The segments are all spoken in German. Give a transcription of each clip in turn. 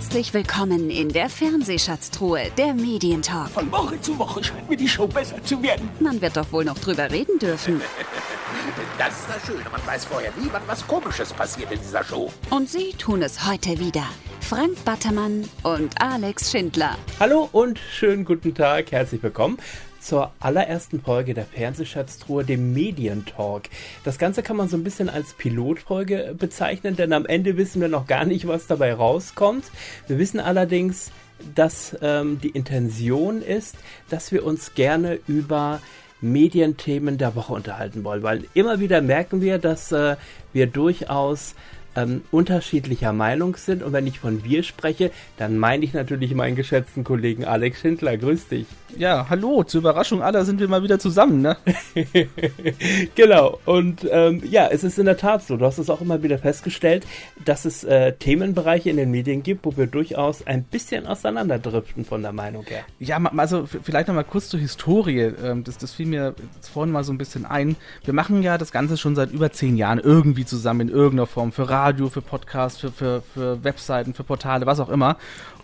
Herzlich willkommen in der Fernsehschatztruhe, der Medientalk. Von Woche zu Woche scheint mir die Show besser zu werden. Man wird doch wohl noch drüber reden dürfen. Das ist das Schöne. Man weiß vorher nie, wann was Komisches passiert in dieser Show. Und sie tun es heute wieder. Frank Battermann und Alex Schindler. Hallo und schönen guten Tag. Herzlich willkommen zur allerersten Folge der Fernsehschatztruhe, dem Medientalk. Das Ganze kann man so ein bisschen als Pilotfolge bezeichnen, denn am Ende wissen wir noch gar nicht, was dabei rauskommt. Wir wissen allerdings, dass ähm, die Intention ist, dass wir uns gerne über Medienthemen der Woche unterhalten wollen, weil immer wieder merken wir, dass äh, wir durchaus ähm, unterschiedlicher Meinung sind. Und wenn ich von wir spreche, dann meine ich natürlich meinen geschätzten Kollegen Alex Schindler. Grüß dich. Ja, hallo, zur Überraschung aller sind wir mal wieder zusammen, ne? genau, und ähm, ja, es ist in der Tat so, du hast es auch immer wieder festgestellt, dass es äh, Themenbereiche in den Medien gibt, wo wir durchaus ein bisschen auseinanderdriften von der Meinung her. Ja, also vielleicht nochmal kurz zur Historie, ähm, das, das fiel mir vorhin mal so ein bisschen ein. Wir machen ja das Ganze schon seit über zehn Jahren irgendwie zusammen in irgendeiner Form, für Radio, für Podcasts, für, für, für Webseiten, für Portale, was auch immer.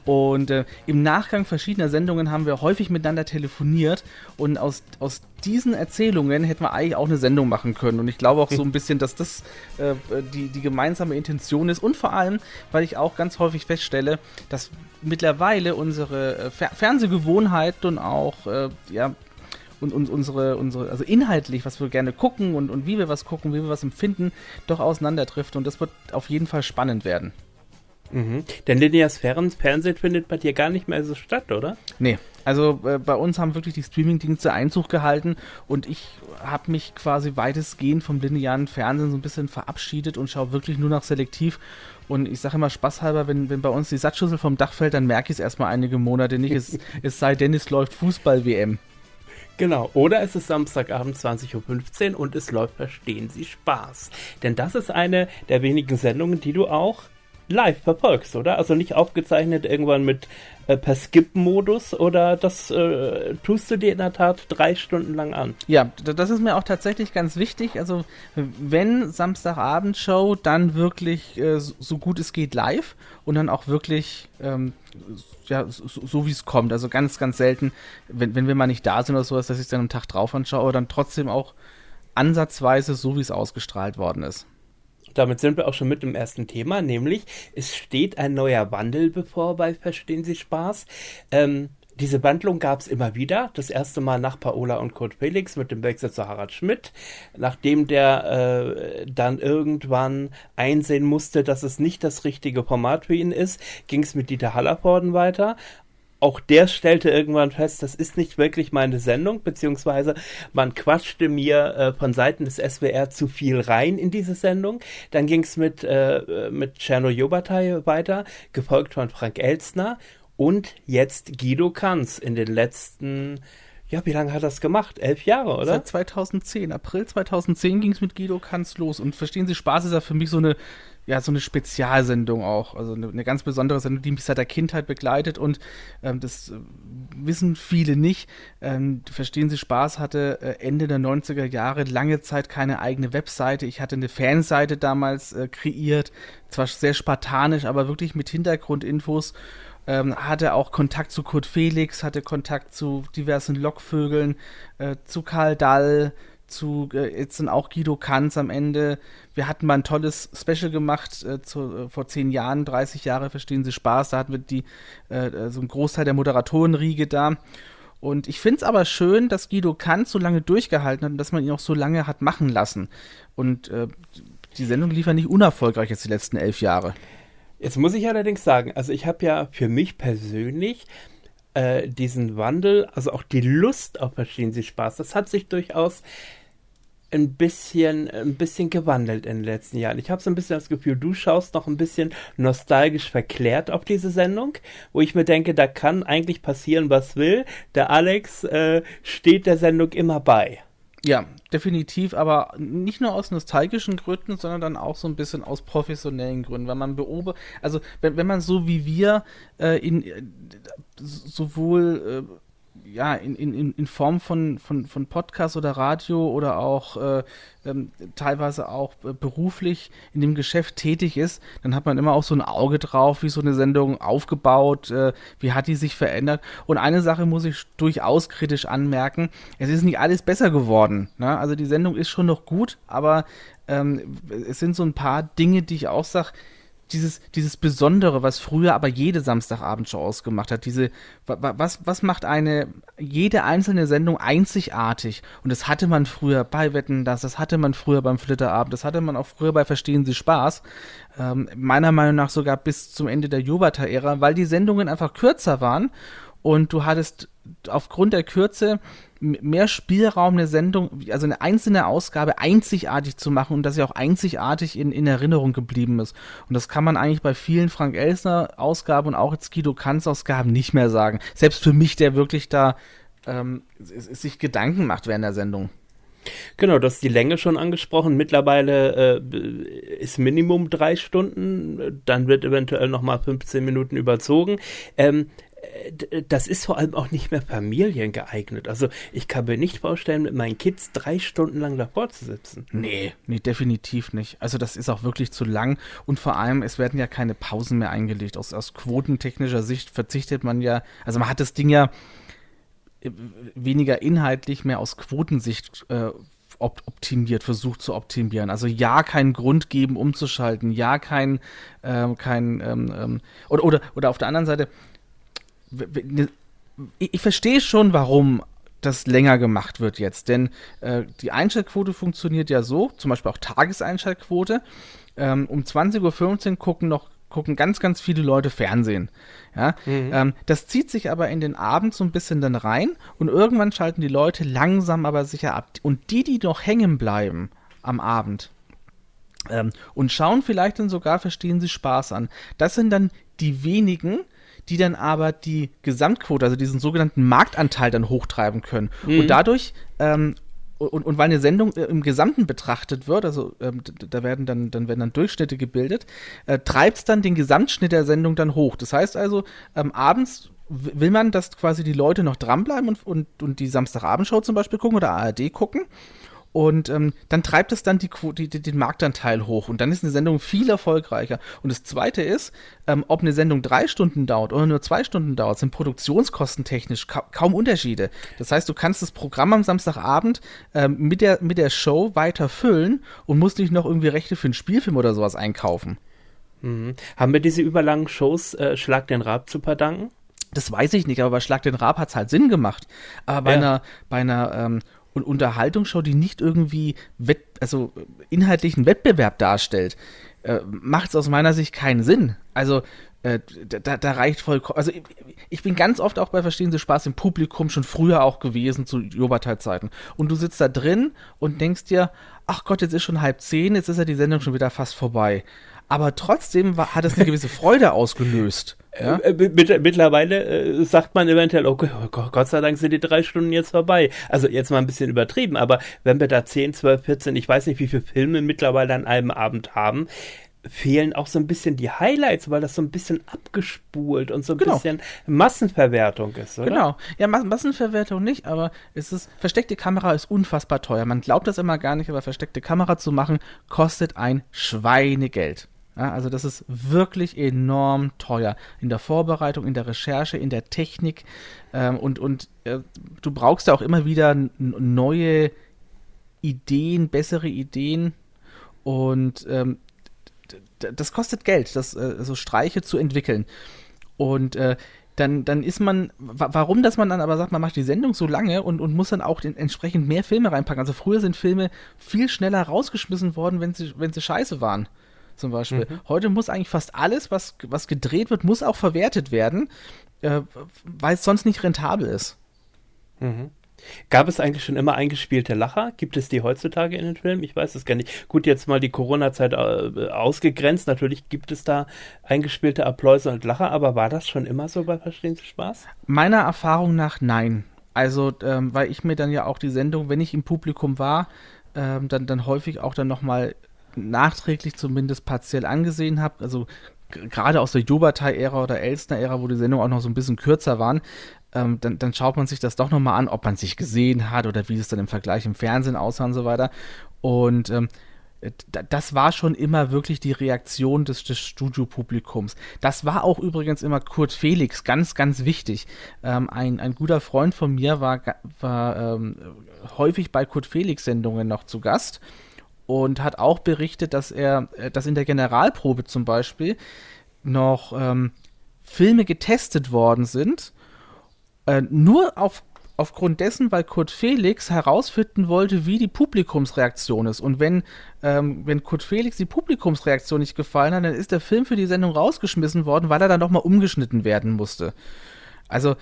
Und äh, im Nachgang verschiedener Sendungen haben wir häufig miteinander telefoniert und aus, aus diesen Erzählungen hätten wir eigentlich auch eine Sendung machen können. Und ich glaube auch so ein bisschen, dass das äh, die, die gemeinsame Intention ist. Und vor allem, weil ich auch ganz häufig feststelle, dass mittlerweile unsere äh, Fer Fernsehgewohnheiten und auch äh, ja, und, und unsere, unsere, also inhaltlich, was wir gerne gucken und, und wie wir was gucken, wie wir was empfinden, doch auseinanderdriften. Und das wird auf jeden Fall spannend werden. Mhm. Denn lineares Fernsehen findet bei dir gar nicht mehr so statt, oder? Nee. Also äh, bei uns haben wirklich die Streamingdienste Einzug gehalten und ich habe mich quasi weitestgehend vom linearen Fernsehen so ein bisschen verabschiedet und schaue wirklich nur noch selektiv. Und ich sage immer spaßhalber, wenn, wenn bei uns die Satzschüssel vom Dach fällt, dann merke ich es erstmal einige Monate nicht. es, es sei denn, es läuft Fußball-WM. Genau, oder es ist Samstagabend 20.15 Uhr und es läuft Verstehen Sie Spaß. Denn das ist eine der wenigen Sendungen, die du auch live verfolgst, oder? Also nicht aufgezeichnet irgendwann mit äh, per Skip-Modus oder das äh, tust du dir in der Tat drei Stunden lang an? Ja, das ist mir auch tatsächlich ganz wichtig. Also wenn Samstagabendshow, dann wirklich äh, so gut es geht live und dann auch wirklich ähm, ja, so, so wie es kommt. Also ganz, ganz selten, wenn, wenn wir mal nicht da sind oder sowas, dass ich es dann am Tag drauf anschaue, aber dann trotzdem auch ansatzweise so, wie es ausgestrahlt worden ist damit sind wir auch schon mit dem ersten Thema, nämlich es steht ein neuer Wandel bevor bei Verstehen Sie Spaß. Ähm, diese Wandlung gab es immer wieder. Das erste Mal nach Paola und Kurt Felix mit dem Wechsel zu Harald Schmidt. Nachdem der äh, dann irgendwann einsehen musste, dass es nicht das richtige Format für ihn ist, ging es mit Dieter Hallervorden weiter auch der stellte irgendwann fest, das ist nicht wirklich meine Sendung, beziehungsweise man quatschte mir äh, von Seiten des SWR zu viel rein in diese Sendung. Dann ging es mit, äh, mit Czerno Jobatai weiter, gefolgt von Frank Elstner und jetzt Guido Kanz in den letzten ja, wie lange hat das gemacht? Elf Jahre, oder? Seit 2010. April 2010 ging es mit Guido Kanz los. Und verstehen Sie, Spaß ist ja für mich so eine ja, so eine Spezialsendung auch. Also eine, eine, ganz besondere Sendung, die mich seit der Kindheit begleitet und ähm, das äh, wissen viele nicht. Ähm, Verstehen Sie Spaß hatte äh, Ende der 90er Jahre lange Zeit keine eigene Webseite. Ich hatte eine Fanseite damals äh, kreiert, zwar sehr spartanisch, aber wirklich mit Hintergrundinfos. Ähm, hatte auch Kontakt zu Kurt Felix, hatte Kontakt zu diversen Lockvögeln, äh, zu Karl Dall, zu äh, jetzt sind auch Guido Kanz am Ende. Wir hatten mal ein tolles Special gemacht äh, zu, äh, vor zehn Jahren, 30 Jahre verstehen Sie Spaß. Da hatten wir die äh, äh, so einen Großteil der Moderatorenriege da. Und ich finde es aber schön, dass Guido Kanz so lange durchgehalten hat und dass man ihn auch so lange hat machen lassen. Und äh, die Sendung lief ja nicht unerfolgreich jetzt die letzten elf Jahre. Jetzt muss ich allerdings sagen, also ich habe ja für mich persönlich diesen Wandel, also auch die Lust auf Verstehen Sie Spaß, das hat sich durchaus ein bisschen, ein bisschen gewandelt in den letzten Jahren. Ich habe so ein bisschen das Gefühl, du schaust noch ein bisschen nostalgisch verklärt auf diese Sendung, wo ich mir denke, da kann eigentlich passieren, was will. Der Alex äh, steht der Sendung immer bei. Ja, definitiv, aber nicht nur aus nostalgischen Gründen, sondern dann auch so ein bisschen aus professionellen Gründen, weil man beobachtet, also wenn, wenn man so wie wir äh, in äh, sowohl äh, ja, in, in, in Form von, von, von Podcast oder Radio oder auch äh, ähm, teilweise auch äh, beruflich in dem Geschäft tätig ist, dann hat man immer auch so ein Auge drauf, wie so eine Sendung aufgebaut, äh, wie hat die sich verändert. Und eine Sache muss ich durchaus kritisch anmerken, es ist nicht alles besser geworden. Ne? Also die Sendung ist schon noch gut, aber ähm, es sind so ein paar Dinge, die ich auch sage, dieses, dieses Besondere, was früher aber jede Samstagabendshow ausgemacht hat, diese, was, was macht eine, jede einzelne Sendung einzigartig? Und das hatte man früher bei Wetten, das, das hatte man früher beim Flitterabend, das hatte man auch früher bei Verstehen Sie Spaß, ähm, meiner Meinung nach sogar bis zum Ende der Jobata-Ära, weil die Sendungen einfach kürzer waren und du hattest aufgrund der Kürze mehr Spielraum, eine Sendung, also eine einzelne Ausgabe einzigartig zu machen und dass sie auch einzigartig in, in Erinnerung geblieben ist. Und das kann man eigentlich bei vielen Frank Elsner Ausgaben und auch jetzt Guido Kanz Ausgaben nicht mehr sagen. Selbst für mich, der wirklich da ähm, sich Gedanken macht während der Sendung. Genau, du hast die Länge schon angesprochen. Mittlerweile äh, ist Minimum drei Stunden, dann wird eventuell nochmal 15 Minuten überzogen. Ähm, das ist vor allem auch nicht mehr familiengeeignet. Also ich kann mir nicht vorstellen, mit meinen Kids drei Stunden lang davor zu sitzen. Nee, nee, definitiv nicht. Also das ist auch wirklich zu lang und vor allem, es werden ja keine Pausen mehr eingelegt. Aus, aus quotentechnischer Sicht verzichtet man ja, also man hat das Ding ja äh, weniger inhaltlich mehr aus Quotensicht äh, optimiert, versucht zu optimieren. Also ja, keinen Grund geben, umzuschalten, ja, kein, äh, kein ähm, ähm, oder, oder, oder auf der anderen Seite, ich verstehe schon, warum das länger gemacht wird jetzt, denn äh, die Einschaltquote funktioniert ja so, zum Beispiel auch Tageseinschaltquote. Ähm, um 20.15 Uhr gucken noch gucken ganz, ganz viele Leute Fernsehen. Ja? Mhm. Ähm, das zieht sich aber in den Abend so ein bisschen dann rein und irgendwann schalten die Leute langsam aber sicher ab. Und die, die noch hängen bleiben am Abend ähm, und schauen vielleicht dann sogar, verstehen sie Spaß an, das sind dann die wenigen, die dann aber die Gesamtquote, also diesen sogenannten Marktanteil dann hochtreiben können. Mhm. Und dadurch ähm, und, und weil eine Sendung äh, im Gesamten betrachtet wird, also ähm, da werden dann, dann werden dann Durchschnitte gebildet, äh, treibt es dann den Gesamtschnitt der Sendung dann hoch. Das heißt also, ähm, abends will man, dass quasi die Leute noch dranbleiben und, und, und die Samstagabendshow zum Beispiel gucken oder ARD gucken. Und ähm, dann treibt es dann die, die, den Marktanteil hoch und dann ist eine Sendung viel erfolgreicher. Und das Zweite ist, ähm, ob eine Sendung drei Stunden dauert oder nur zwei Stunden dauert, sind produktionskostentechnisch ka kaum Unterschiede. Das heißt, du kannst das Programm am Samstagabend ähm, mit, der, mit der Show weiter füllen und musst nicht noch irgendwie Rechte für einen Spielfilm oder sowas einkaufen. Mhm. Haben wir diese überlangen Shows äh, Schlag den Rab zu verdanken? Das weiß ich nicht, aber bei Schlag den Rab hat es halt Sinn gemacht. Aber bei ja. einer, bei einer ähm, und Unterhaltungsshow, die nicht irgendwie Wett also inhaltlichen Wettbewerb darstellt, äh, macht es aus meiner Sicht keinen Sinn. Also äh, da, da, reicht vollkommen. Also ich, ich, bin ganz oft auch bei Verstehen Sie Spaß im Publikum schon früher auch gewesen zu Jobatai-Zeiten. Und du sitzt da drin und denkst dir, ach Gott, jetzt ist schon halb zehn, jetzt ist ja die Sendung schon wieder fast vorbei. Aber trotzdem war, hat es eine gewisse Freude ausgelöst. Ja? Äh, mittlerweile äh, sagt man eventuell, okay, oh Gott sei Dank sind die drei Stunden jetzt vorbei. Also jetzt mal ein bisschen übertrieben, aber wenn wir da 10, 12, 14, ich weiß nicht, wie viele Filme mittlerweile an einem Abend haben, fehlen auch so ein bisschen die Highlights, weil das so ein bisschen abgespult und so ein genau. bisschen Massenverwertung ist, oder? Genau. Ja, Mas Massenverwertung nicht, aber es ist, versteckte Kamera ist unfassbar teuer. Man glaubt das immer gar nicht, aber versteckte Kamera zu machen, kostet ein Schweinegeld. Ja, also das ist wirklich enorm teuer. In der Vorbereitung, in der Recherche, in der Technik ähm, und, und äh, du brauchst ja auch immer wieder neue Ideen, bessere Ideen. Und ähm, das kostet Geld, das äh, so Streiche zu entwickeln. Und äh, dann, dann ist man, warum, dass man dann aber sagt, man macht die Sendung so lange und, und muss dann auch den, entsprechend mehr Filme reinpacken. Also früher sind Filme viel schneller rausgeschmissen worden, wenn sie, wenn sie scheiße waren zum Beispiel. Mhm. Heute muss eigentlich fast alles, was, was gedreht wird, muss auch verwertet werden, äh, weil es sonst nicht rentabel ist. Mhm. Gab es eigentlich schon immer eingespielte Lacher? Gibt es die heutzutage in den Filmen? Ich weiß es gar nicht. Gut, jetzt mal die Corona-Zeit äh, ausgegrenzt. Natürlich gibt es da eingespielte Appläuse und Lacher, aber war das schon immer so bei Verstehen Sie Spaß? Meiner Erfahrung nach nein. Also, ähm, weil ich mir dann ja auch die Sendung, wenn ich im Publikum war, ähm, dann, dann häufig auch dann nochmal nachträglich zumindest partiell angesehen habe, also gerade aus der Jobatai-Ära oder Elstner-Ära, wo die Sendungen auch noch so ein bisschen kürzer waren, ähm, dann, dann schaut man sich das doch nochmal an, ob man sich gesehen hat oder wie es dann im Vergleich im Fernsehen aussah und so weiter. Und ähm, das war schon immer wirklich die Reaktion des, des Studiopublikums. Das war auch übrigens immer Kurt Felix, ganz, ganz wichtig. Ähm, ein, ein guter Freund von mir war, war ähm, häufig bei Kurt Felix-Sendungen noch zu Gast und hat auch berichtet, dass er, äh, dass in der Generalprobe zum Beispiel noch ähm, Filme getestet worden sind, äh, nur auf aufgrund dessen, weil Kurt Felix herausfinden wollte, wie die Publikumsreaktion ist. Und wenn, ähm, wenn Kurt Felix die Publikumsreaktion nicht gefallen hat, dann ist der Film für die Sendung rausgeschmissen worden, weil er dann nochmal umgeschnitten werden musste. Also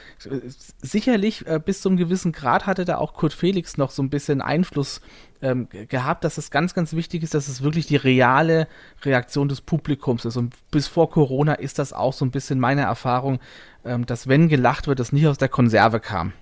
sicherlich äh, bis zu einem gewissen Grad hatte da auch Kurt Felix noch so ein bisschen Einfluss ähm, gehabt, dass es ganz, ganz wichtig ist, dass es wirklich die reale Reaktion des Publikums ist. Und bis vor Corona ist das auch so ein bisschen meine Erfahrung, ähm, dass wenn gelacht wird, das nicht aus der Konserve kam.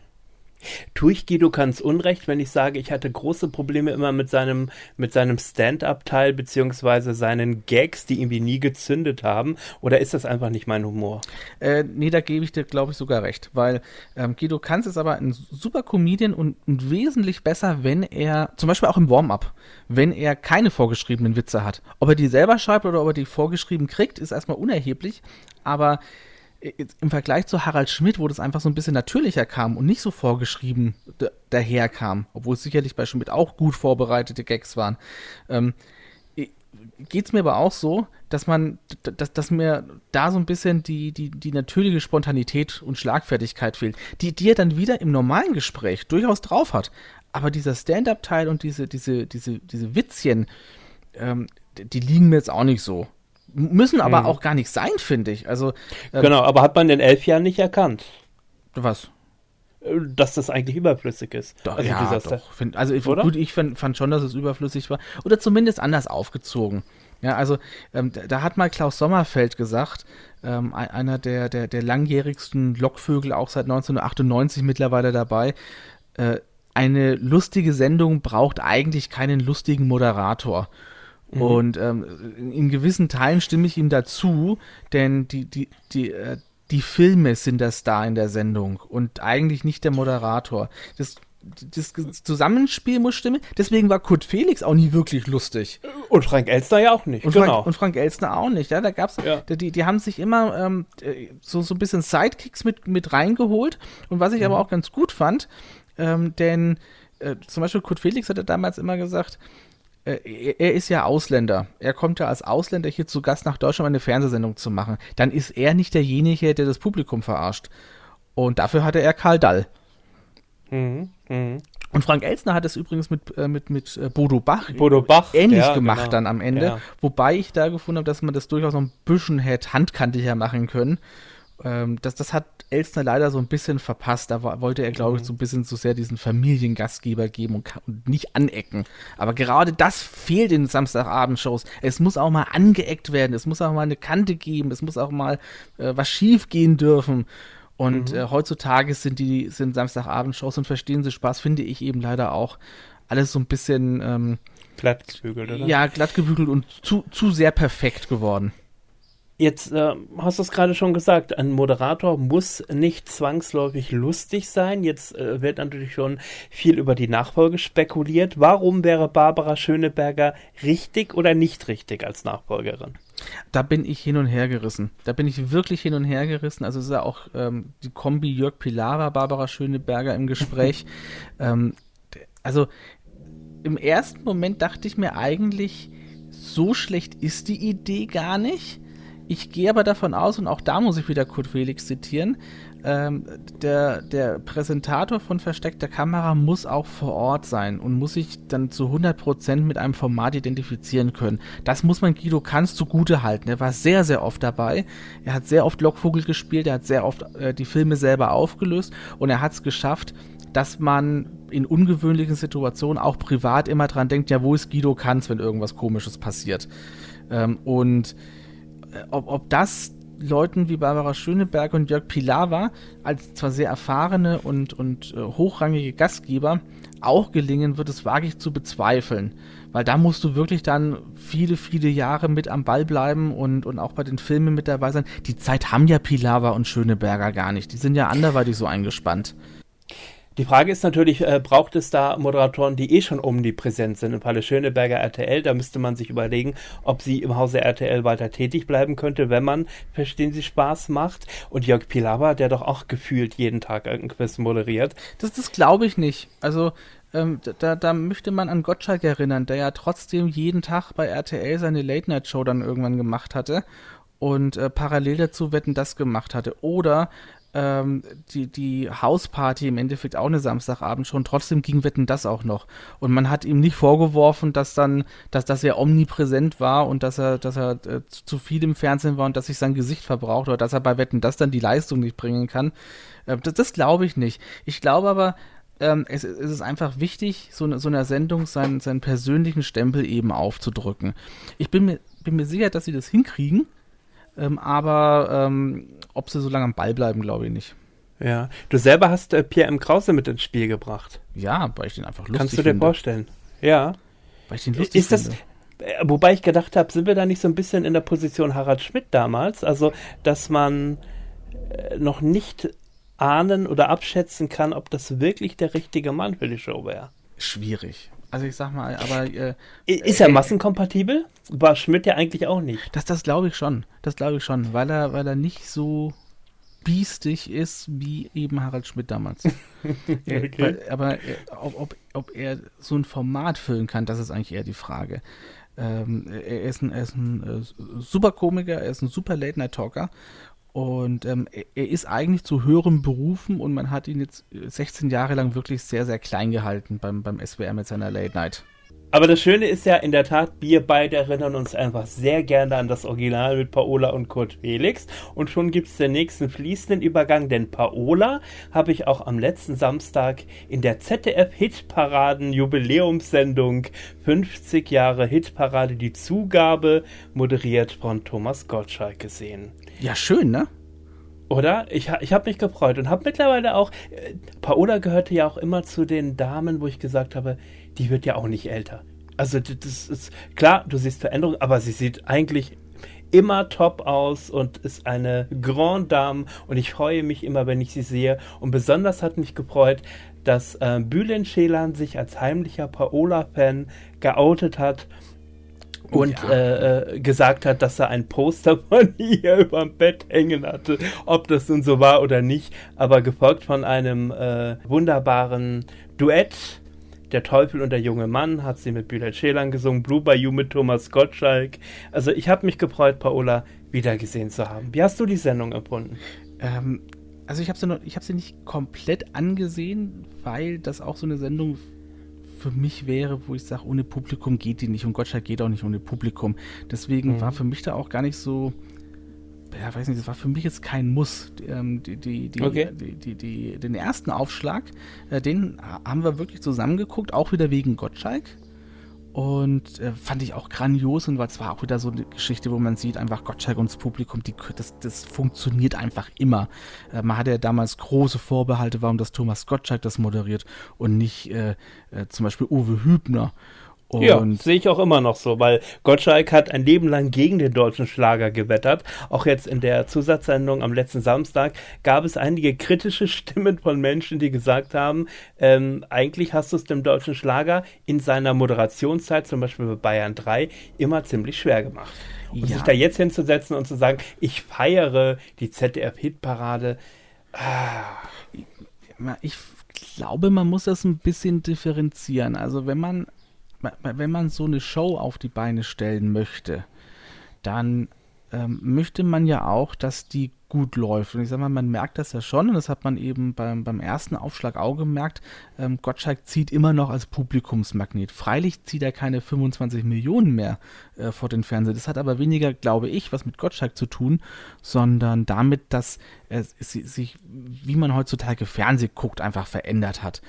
Tue ich Guido Kanz Unrecht, wenn ich sage, ich hatte große Probleme immer mit seinem, mit seinem Stand-up-Teil beziehungsweise seinen Gags, die irgendwie nie gezündet haben? Oder ist das einfach nicht mein Humor? Äh, nee, da gebe ich dir, glaube ich, sogar recht, weil ähm, Guido Kanz ist aber ein super Comedian und, und wesentlich besser, wenn er, zum Beispiel auch im Warm-up, wenn er keine vorgeschriebenen Witze hat. Ob er die selber schreibt oder ob er die vorgeschrieben kriegt, ist erstmal unerheblich, aber im Vergleich zu Harald Schmidt, wo das einfach so ein bisschen natürlicher kam und nicht so vorgeschrieben daherkam, obwohl es sicherlich bei Schmidt auch gut vorbereitete Gags waren, ähm, geht es mir aber auch so, dass man, dass, dass mir da so ein bisschen die, die, die natürliche Spontanität und Schlagfertigkeit fehlt, die, die er dann wieder im normalen Gespräch durchaus drauf hat. Aber dieser Stand-up-Teil und diese, diese, diese, diese Witzchen, ähm, die liegen mir jetzt auch nicht so. Müssen aber hm. auch gar nicht sein, finde ich. Also, ähm, genau, aber hat man in elf Jahren nicht erkannt. Was? Äh, dass das eigentlich überflüssig ist. Doch, also, ja, doch. Find, also ich, gut, ich fand, fand, schon, dass es überflüssig war. Oder zumindest anders aufgezogen. Ja, also ähm, da, hat mal Klaus Sommerfeld gesagt, ähm, einer der, der, der langjährigsten Lockvögel, auch seit 1998 mittlerweile dabei, äh, eine lustige Sendung braucht eigentlich keinen lustigen Moderator. Mhm. Und ähm, in gewissen Teilen stimme ich ihm dazu, denn die, die, die, äh, die Filme sind der Star in der Sendung und eigentlich nicht der Moderator. Das, das Zusammenspiel muss stimmen. Deswegen war Kurt Felix auch nie wirklich lustig. Und Frank Elstner ja auch nicht. Und genau. Frank, und Frank Elstner auch nicht. Ja, da gab's, ja. die, die haben sich immer ähm, so, so ein bisschen Sidekicks mit, mit reingeholt. Und was ich mhm. aber auch ganz gut fand, ähm, denn äh, zum Beispiel Kurt Felix hatte damals immer gesagt, äh, er ist ja Ausländer. Er kommt ja als Ausländer hier zu Gast nach Deutschland, um eine Fernsehsendung zu machen. Dann ist er nicht derjenige, der das Publikum verarscht. Und dafür hatte er Karl Dall. Mhm, mh. Und Frank Elsner hat es übrigens mit, äh, mit, mit äh, Bodo Bach, Bodo Bach ähnlich ja, gemacht genau. dann am Ende. Ja. Wobei ich da gefunden habe, dass man das durchaus noch ein bisschen hätte handkantiger machen können. Ähm, das, das hat Elstner leider so ein bisschen verpasst. Da war, wollte er, glaube ich, mhm. so ein bisschen zu sehr diesen Familiengastgeber geben und, und, nicht anecken. Aber gerade das fehlt in Samstagabendshows. Es muss auch mal angeeckt werden. Es muss auch mal eine Kante geben. Es muss auch mal äh, was schief gehen dürfen. Und mhm. äh, heutzutage sind die sind Samstagabendshows und verstehen Sie Spaß, finde ich eben leider auch alles so ein bisschen ähm, glattgebügelt, oder? Ja, glattgebügelt und zu, zu sehr perfekt geworden. Jetzt äh, hast du es gerade schon gesagt, ein Moderator muss nicht zwangsläufig lustig sein. Jetzt äh, wird natürlich schon viel über die Nachfolge spekuliert. Warum wäre Barbara Schöneberger richtig oder nicht richtig als Nachfolgerin? Da bin ich hin und her gerissen. Da bin ich wirklich hin und her gerissen. Also es ist ja auch ähm, die Kombi Jörg Pilawa, Barbara Schöneberger im Gespräch. ähm, also im ersten Moment dachte ich mir eigentlich, so schlecht ist die Idee gar nicht. Ich gehe aber davon aus, und auch da muss ich wieder Kurt Felix zitieren, ähm, der, der Präsentator von versteckter Kamera muss auch vor Ort sein und muss sich dann zu 100% mit einem Format identifizieren können. Das muss man Guido Kanz zugute halten. Er war sehr, sehr oft dabei. Er hat sehr oft Lockvogel gespielt, er hat sehr oft äh, die Filme selber aufgelöst und er hat es geschafft, dass man in ungewöhnlichen Situationen auch privat immer dran denkt, ja, wo ist Guido Kanz, wenn irgendwas komisches passiert. Ähm, und ob, ob das Leuten wie Barbara Schöneberg und Jörg Pilawa als zwar sehr erfahrene und, und äh, hochrangige Gastgeber auch gelingen wird, es wage ich zu bezweifeln. Weil da musst du wirklich dann viele, viele Jahre mit am Ball bleiben und, und auch bei den Filmen mit dabei sein. Die Zeit haben ja Pilawa und Schöneberger gar nicht. Die sind ja anderweitig so eingespannt. Die Frage ist natürlich, äh, braucht es da Moderatoren, die eh schon omnipräsent sind? Im Falle Schöneberger RTL, da müsste man sich überlegen, ob sie im Hause RTL weiter tätig bleiben könnte, wenn man, verstehen Sie, Spaß macht. Und Jörg Pilawa, der doch auch gefühlt jeden Tag irgendein Quiz moderiert. Das, das glaube ich nicht. Also ähm, da, da möchte man an Gottschalk erinnern, der ja trotzdem jeden Tag bei RTL seine Late-Night-Show dann irgendwann gemacht hatte und äh, parallel dazu Wetten das gemacht hatte. Oder ähm, die, die Hausparty im Endeffekt auch eine Samstagabend schon, trotzdem ging Wetten das auch noch. Und man hat ihm nicht vorgeworfen, dass dann, dass, dass er omnipräsent war und dass er, dass er äh, zu viel im Fernsehen war und dass sich sein Gesicht verbraucht oder dass er bei Wetten das dann die Leistung nicht bringen kann. Äh, das das glaube ich nicht. Ich glaube aber, ähm, es, es, ist einfach wichtig, so, eine, so einer Sendung seinen, seinen persönlichen Stempel eben aufzudrücken. Ich bin mir, bin mir sicher, dass sie das hinkriegen, ähm, aber ähm, ob sie so lange am Ball bleiben, glaube ich nicht. Ja, du selber hast äh, Pierre M. Krause mit ins Spiel gebracht. Ja, weil ich den einfach lustig Kannst du dir finde. vorstellen? Ja. Weil ich den lustig Ist das, finde. äh, wobei ich gedacht habe, sind wir da nicht so ein bisschen in der Position Harald Schmidt damals? Also, dass man äh, noch nicht ahnen oder abschätzen kann, ob das wirklich der richtige Mann für die Show wäre. Schwierig. Also ich sag mal, aber äh, Ist er äh, massenkompatibel? War Schmidt ja eigentlich auch nicht. Das, das glaube ich schon. Das glaube ich schon, weil er, weil er nicht so biestig ist wie eben Harald Schmidt damals. Er- Okay. aber äh, ob, ob, ob er so ein Format füllen kann, das ist eigentlich eher die Frage. Ähm, er ist ein, er ist ein äh, super Komiker, er ist ein super Late-Night-Talker und ähm, er, ist eigentlich zu höheren Berufen und man hat ihn jetzt äh, 16 Jahre lang wirklich sehr, sehr klein gehalten beim, beim SWR mit seiner Late-Night. Aber das Schöne ist ja in der Tat, wir beide erinnern uns einfach sehr gerne an das Original mit Paola und Kurt Felix. Und schon gibt es den nächsten fließenden Übergang, denn Paola habe ich auch am letzten Samstag in der ZDF-Hitparaden-Jubiläumssendung 50 Jahre Hitparade die Zugabe moderiert von Thomas Gottschalk gesehen. Ja, schön, ne? Oder? Ich, ich habe mich gefreut und habe mittlerweile auch. Äh, Paola gehörte ja auch immer zu den Damen, wo ich gesagt habe, die wird ja auch nicht älter. Also, das ist klar, du siehst Veränderungen, aber sie sieht eigentlich immer top aus und ist eine Grande Dame und ich freue mich immer, wenn ich sie sehe. Und besonders hat mich gefreut, dass äh, Bülent Schelan sich als heimlicher Paola-Fan geoutet hat und Ja. äh, äh, gesagt hat, dass er ein Poster von ihr über dem Bett hängen hatte, ob das nun so war oder nicht, aber gefolgt von einem äh, wunderbaren Duett. Der Teufel und der junge Mann hat sie mit Bülent Schelan gesungen, Blue Bayou mit Thomas Gottschalk. Also ich habe mich gefreut, Paola wiedergesehen zu haben. Wie hast du die Sendung empfunden? Ähm, also ich habe sie, noch- ich hab sie nicht komplett angesehen, weil das auch so eine Sendung für mich wäre, wo ich sage, ohne Publikum geht die nicht und Gottschalk geht auch nicht ohne Publikum. Deswegen Mhm. war für mich da auch gar nicht so, ja, weiß nicht, das war für mich jetzt kein Muss. Die, ähm, die, die, die, Okay. den ersten Aufschlag, äh, den haben wir wirklich zusammengeguckt, auch wieder wegen Gottschalk. Und äh, fand ich auch grandios und war zwar auch wieder so eine Geschichte, wo man sieht, einfach Gottschalk und das Publikum, die, das, das funktioniert einfach immer. Äh, man hatte ja damals große Vorbehalte, warum das Thomas Gottschalk das moderiert und nicht äh, äh, zum Beispiel Uwe Hübner. Und ja, sehe ich auch immer noch so, weil Gottschalk hat ein Leben lang gegen den deutschen Schlager gewettert. Auch jetzt in der Zusatzsendung am letzten Samstag gab es einige kritische Stimmen von Menschen, die gesagt haben, ähm, eigentlich hast du es dem deutschen Schlager in seiner Moderationszeit, zum Beispiel bei Bayern 3, immer ziemlich schwer gemacht. Und Ja. sich da jetzt hinzusetzen und zu sagen, ich feiere die ZDF-Hitparade, Ja, Ich glaube, man muss das ein bisschen differenzieren. Also wenn man, wenn man so eine Show auf die Beine stellen möchte, dann ähm, möchte man ja auch, dass die gut läuft. Und ich sag mal, man merkt das ja schon, und das hat man eben beim, beim ersten Aufschlag auch gemerkt, ähm, Gottschalk zieht immer noch als Publikumsmagnet. Freilich zieht er keine 25 Millionen mehr äh, vor den Fernseher. Das hat aber weniger, glaube ich, was mit Gottschalk zu tun, sondern damit, dass si- sich, wie man heutzutage Fernseh guckt, einfach verändert hat.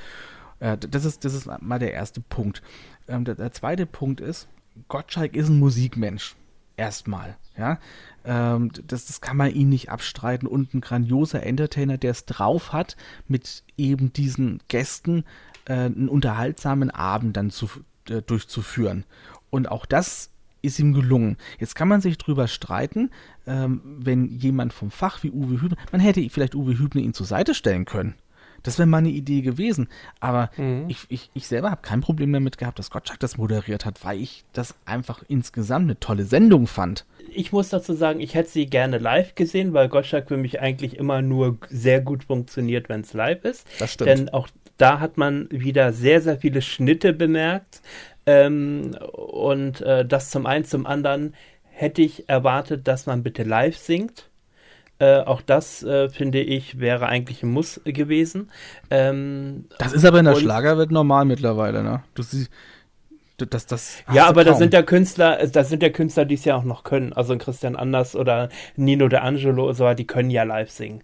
Äh, das, ist, das ist mal der erste Punkt. Ähm, der, der zweite Punkt ist, Gottschalk ist ein Musikmensch. Erstmal, ja. Ähm, das, das kann man ihm nicht abstreiten. Und ein grandioser Entertainer, der es drauf hat, mit eben diesen Gästen äh, einen unterhaltsamen Abend dann zu, äh, durchzuführen. Und auch das ist ihm gelungen. Jetzt kann man sich drüber streiten, ähm, wenn jemand vom Fach wie Uwe Hübner, man hätte vielleicht Uwe Hübner ihn zur Seite stellen können. Das wäre meine Idee gewesen. Aber mhm. ich, ich, ich selber habe kein Problem damit gehabt, dass Gottschalk das moderiert hat, weil ich das einfach insgesamt eine tolle Sendung fand. Ich muss dazu sagen, ich hätte sie gerne live gesehen, weil Gottschalk für mich eigentlich immer nur sehr gut funktioniert, wenn es live ist. Das stimmt. Denn auch da hat man wieder sehr, sehr viele Schnitte bemerkt. Ähm, und äh, das zum einen, zum anderen hätte ich erwartet, dass man bitte live singt. Äh, auch das, äh, finde ich, wäre eigentlich ein Muss gewesen. Ähm, das ist aber in der Schlagerwelt normal mittlerweile, ne? Du siehst, das, das ja, aber da sind ja Künstler, das sind ja Künstler, die es ja auch noch können. Also ein Christian Anders oder Nino De Angelo, so, die können ja live singen.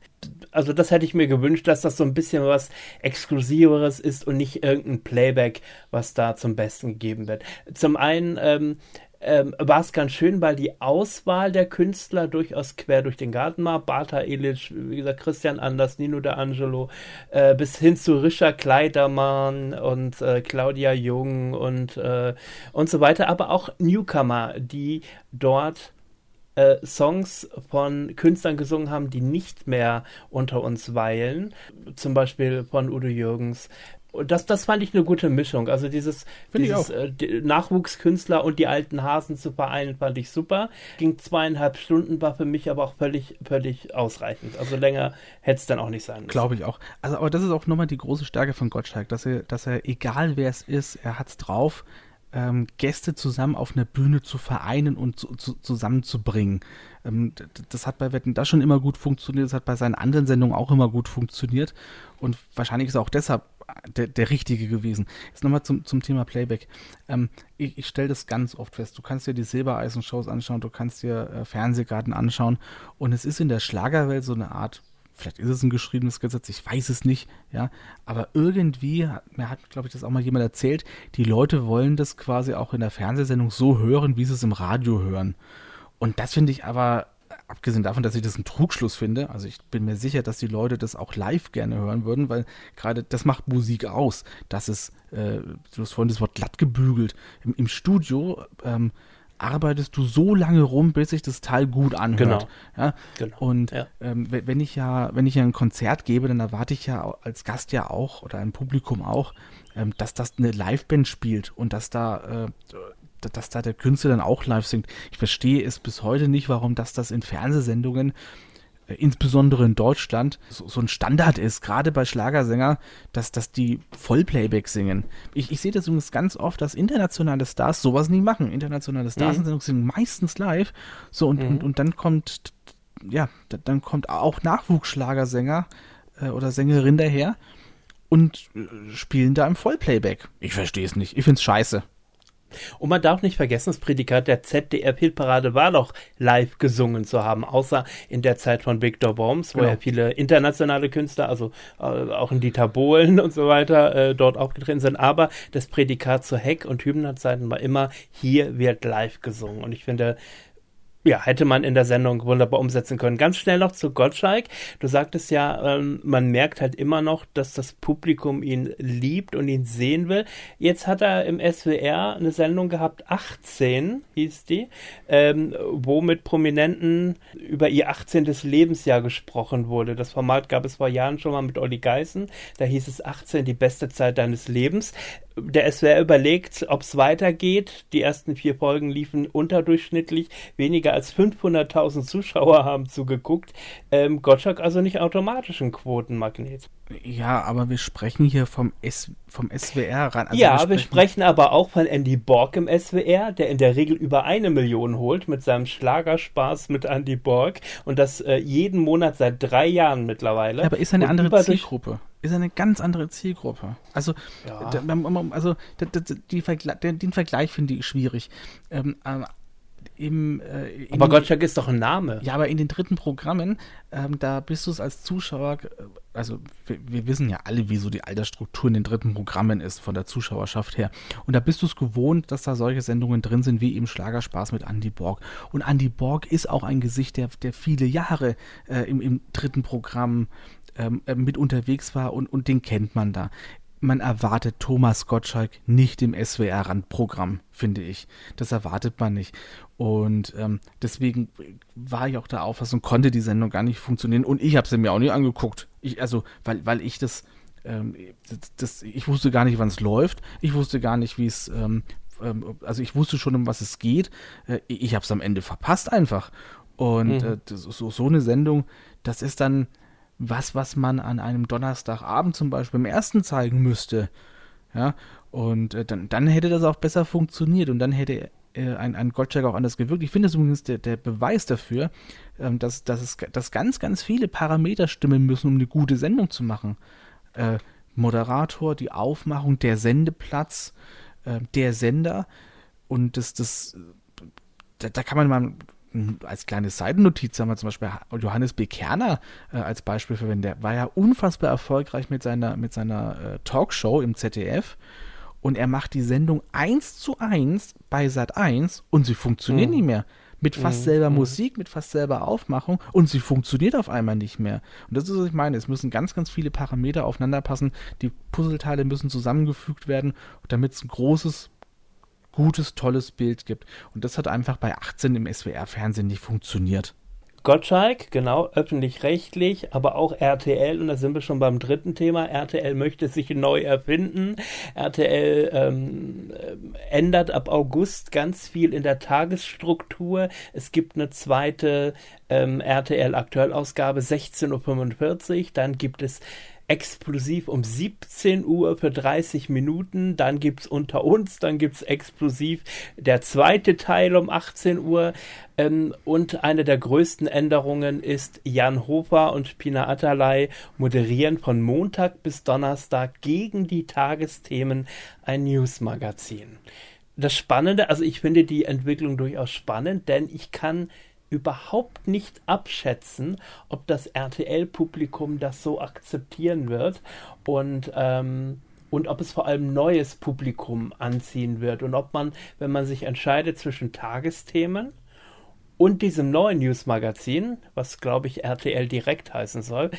Also das hätte ich mir gewünscht, dass das so ein bisschen was Exklusiveres ist und nicht irgendein Playback, was da zum Besten gegeben wird. Zum einen ähm, ähm, war es ganz schön, weil die Auswahl der Künstler durchaus quer durch den Garten war. Bata Illich, wie gesagt, Christian Anders, Nino D'Angelo, äh, bis hin zu Richard Kleidermann und äh, Claudia Jung und, äh, und so weiter, aber auch Newcomer, die dort äh, Songs von Künstlern gesungen haben, die nicht mehr unter uns weilen. Zum Beispiel von Udo Jürgens, und das, das fand ich eine gute Mischung. Also dieses, dieses äh, Nachwuchskünstler und die alten Hasen zu vereinen, fand ich super. Ging zweieinhalb Stunden, war für mich aber auch völlig, völlig ausreichend. Also länger hätte es dann auch nicht sein müssen. Glaube ich auch. Also, aber das ist auch nochmal die große Stärke von Gottschalk, dass er, dass er, egal wer es ist, er hat es drauf, ähm, Gäste zusammen auf einer Bühne zu vereinen und zu, zu, zusammenzubringen. Ähm, das hat bei Wetten das schon immer gut funktioniert, das hat bei seinen anderen Sendungen auch immer gut funktioniert und wahrscheinlich ist er auch deshalb der, der richtige gewesen. Jetzt nochmal zum, zum Thema Playback. Ähm, ich, ich stelle das ganz oft fest. Du kannst dir die Silbereisen-Shows anschauen, du kannst dir äh, Fernsehgarten anschauen und es ist in der Schlagerwelt so eine Art vielleicht ist es ein geschriebenes Gesetz, ich weiß es nicht, ja, aber irgendwie, mir hat, glaube ich, das auch mal jemand erzählt, die Leute wollen das quasi auch in der Fernsehsendung so hören, wie sie es im Radio hören. Und das finde ich aber abgesehen davon, dass ich das ein Trugschluss finde, also ich bin mir sicher, dass die Leute das auch live gerne hören würden, weil gerade das macht Musik aus. Das ist, äh, du hast vorhin das Wort glatt gebügelt. Im, im Studio ähm, arbeitest du so lange rum, bis sich das Teil gut anhört. Genau. Ja? genau. Und ja. Ähm, wenn ich ja, wenn ich ja ein Konzert gebe, dann erwarte ich ja als Gast ja auch oder ein Publikum auch, ähm, dass das eine Liveband spielt und dass da äh, dass da der Künstler dann auch live singt. Ich verstehe es bis heute nicht, warum das das in Fernsehsendungen, äh, insbesondere in Deutschland, so, so, ein Standard ist, gerade bei Schlagersänger, dass, dass die Vollplayback singen. Ich, ich sehe das übrigens ganz oft, dass internationale Stars sowas nie machen. Internationale Stars mhm. singen meistens live. So, und, mhm. und, und dann kommt, ja, dann kommt auch Nachwuchsschlagersänger äh, oder Sängerin daher und äh, spielen da im Vollplayback. Ich verstehe es nicht. Ich finde es scheiße. Und man darf nicht vergessen, das Prädikat der ZDR-Hitparade war doch live gesungen zu haben, außer in der Zeit von Victor Bombs, wo genau. ja viele internationale Künstler, also äh, auch in Dieter Bohlen und so weiter, äh, dort aufgetreten sind. Aber das Prädikat zu Heck- und Hymnerzeiten war immer, hier wird live gesungen. Und ich finde, ja, hätte man in der Sendung wunderbar umsetzen können. Ganz schnell noch zu Gottschalk. Du sagtest ja, ähm, man merkt halt immer noch, dass das Publikum ihn liebt und ihn sehen will. Jetzt hat er im SWR eine Sendung gehabt, 18 hieß die, ähm, wo mit Prominenten über ihr 18. Lebensjahr gesprochen wurde. Das Format gab es vor Jahren schon mal mit Olli Geißen. Da hieß es 18, die beste Zeit deines Lebens der SWR überlegt, ob es weitergeht. Die ersten vier Folgen liefen unterdurchschnittlich. Weniger als 500.000 Zuschauer haben zugeguckt. Ähm, Gottschalk also nicht automatisch ein Quotenmagnet. Ja, aber wir sprechen hier vom, S vom SWR ran. Also ja, wir sprechen, wir sprechen aber auch von Andy Borg im SWR, der in der Regel über eine Million holt mit seinem Schlagerspaß mit Andy Borg und das äh, jeden Monat seit drei Jahren mittlerweile. Ja, aber ist eine und andere Zielgruppe ist eine ganz andere Zielgruppe. Also, ja. da, also die Vergle den Vergleich finde ich schwierig. Ähm, äh, im. Äh, aber Gottschalk ist doch ein Name. Ja, aber in den dritten Programmen, ähm, da bist du es als Zuschauer, äh, also wir, wir, wissen ja alle, wie so die Altersstruktur in den dritten Programmen ist, von der Zuschauerschaft her. Und da bist du es gewohnt, dass da solche Sendungen drin sind, wie im Schlagerspaß mit Andy Borg. Und Andy Borg ist auch ein Gesicht, der, der viele Jahre äh, im, im dritten Programm ähm, äh, mit unterwegs war und, und den kennt man da man erwartet Thomas Gottschalk nicht im SWR-Randprogramm, finde ich. Das erwartet man nicht. Und ähm, deswegen war ich auch der Auffassung, konnte die Sendung gar nicht funktionieren. Und ich habe sie mir auch nicht angeguckt. Ich, also, weil, weil ich das, ähm, das, das, ich wusste gar nicht, wann es läuft. Ich wusste gar nicht, wie es, ähm, ähm, also ich wusste schon, um was es geht. Äh, ich habe es am Ende verpasst einfach. Und mhm. äh, so, so eine Sendung, das ist dann, was, was man an einem Donnerstagabend zum Beispiel im ersten zeigen müsste. Ja, und äh, dann, dann hätte das auch besser funktioniert und dann hätte äh, ein, ein Gottschalk auch anders gewirkt. Ich finde es übrigens der, der Beweis dafür, ähm, dass, dass, es, dass ganz, ganz viele Parameter stimmen müssen, um eine gute Sendung zu machen. Äh, Moderator, die Aufmachung, der Sendeplatz, äh, der Sender und das, das, da, da kann man mal als kleine Seitennotiz haben wir zum Beispiel Johannes B. Kerner äh, als Beispiel verwenden. Der war ja unfassbar erfolgreich mit seiner, mit seiner äh, Talkshow im ZDF und er macht die Sendung eins zu eins bei Sat 1 und sie funktioniert mhm. nicht mehr. Mit fast mhm. selber. Musik, mit fast selber Aufmachung und sie funktioniert auf einmal nicht mehr. Und das ist, was ich meine. Es müssen ganz, ganz viele Parameter aufeinander passen. Die Puzzleteile müssen zusammengefügt werden, damit es ein großes gutes, tolles Bild gibt. Und das hat einfach bei 18 im SWR-Fernsehen nicht funktioniert. Gottschalk, genau, öffentlich-rechtlich, aber auch RTL, und da sind wir schon beim dritten Thema. RTL möchte sich neu erfinden. RTL ähm, ändert ab August ganz viel in der Tagesstruktur. Es gibt eine zweite ähm, RTL-Aktuellausgabe, 16.45 Uhr. Dann gibt es explosiv um 17 Uhr für 30 Minuten. Dann gibt es unter uns, dann gibt es explosiv der zweite Teil um 18 Uhr. Ähm, und eine der größten Änderungen ist, Jan Hofer und Pina Atalay moderieren von Montag bis Donnerstag gegen die Tagesthemen ein Newsmagazin. Das Spannende, also ich finde die Entwicklung durchaus spannend, denn ich kann überhaupt nicht abschätzen, ob das RTL-Publikum das so akzeptieren wird und, ähm, und ob es vor allem neues Publikum anziehen wird und ob man, wenn man sich entscheidet zwischen Tagesthemen und diesem neuen Newsmagazin, was glaube ich RTL direkt heißen soll,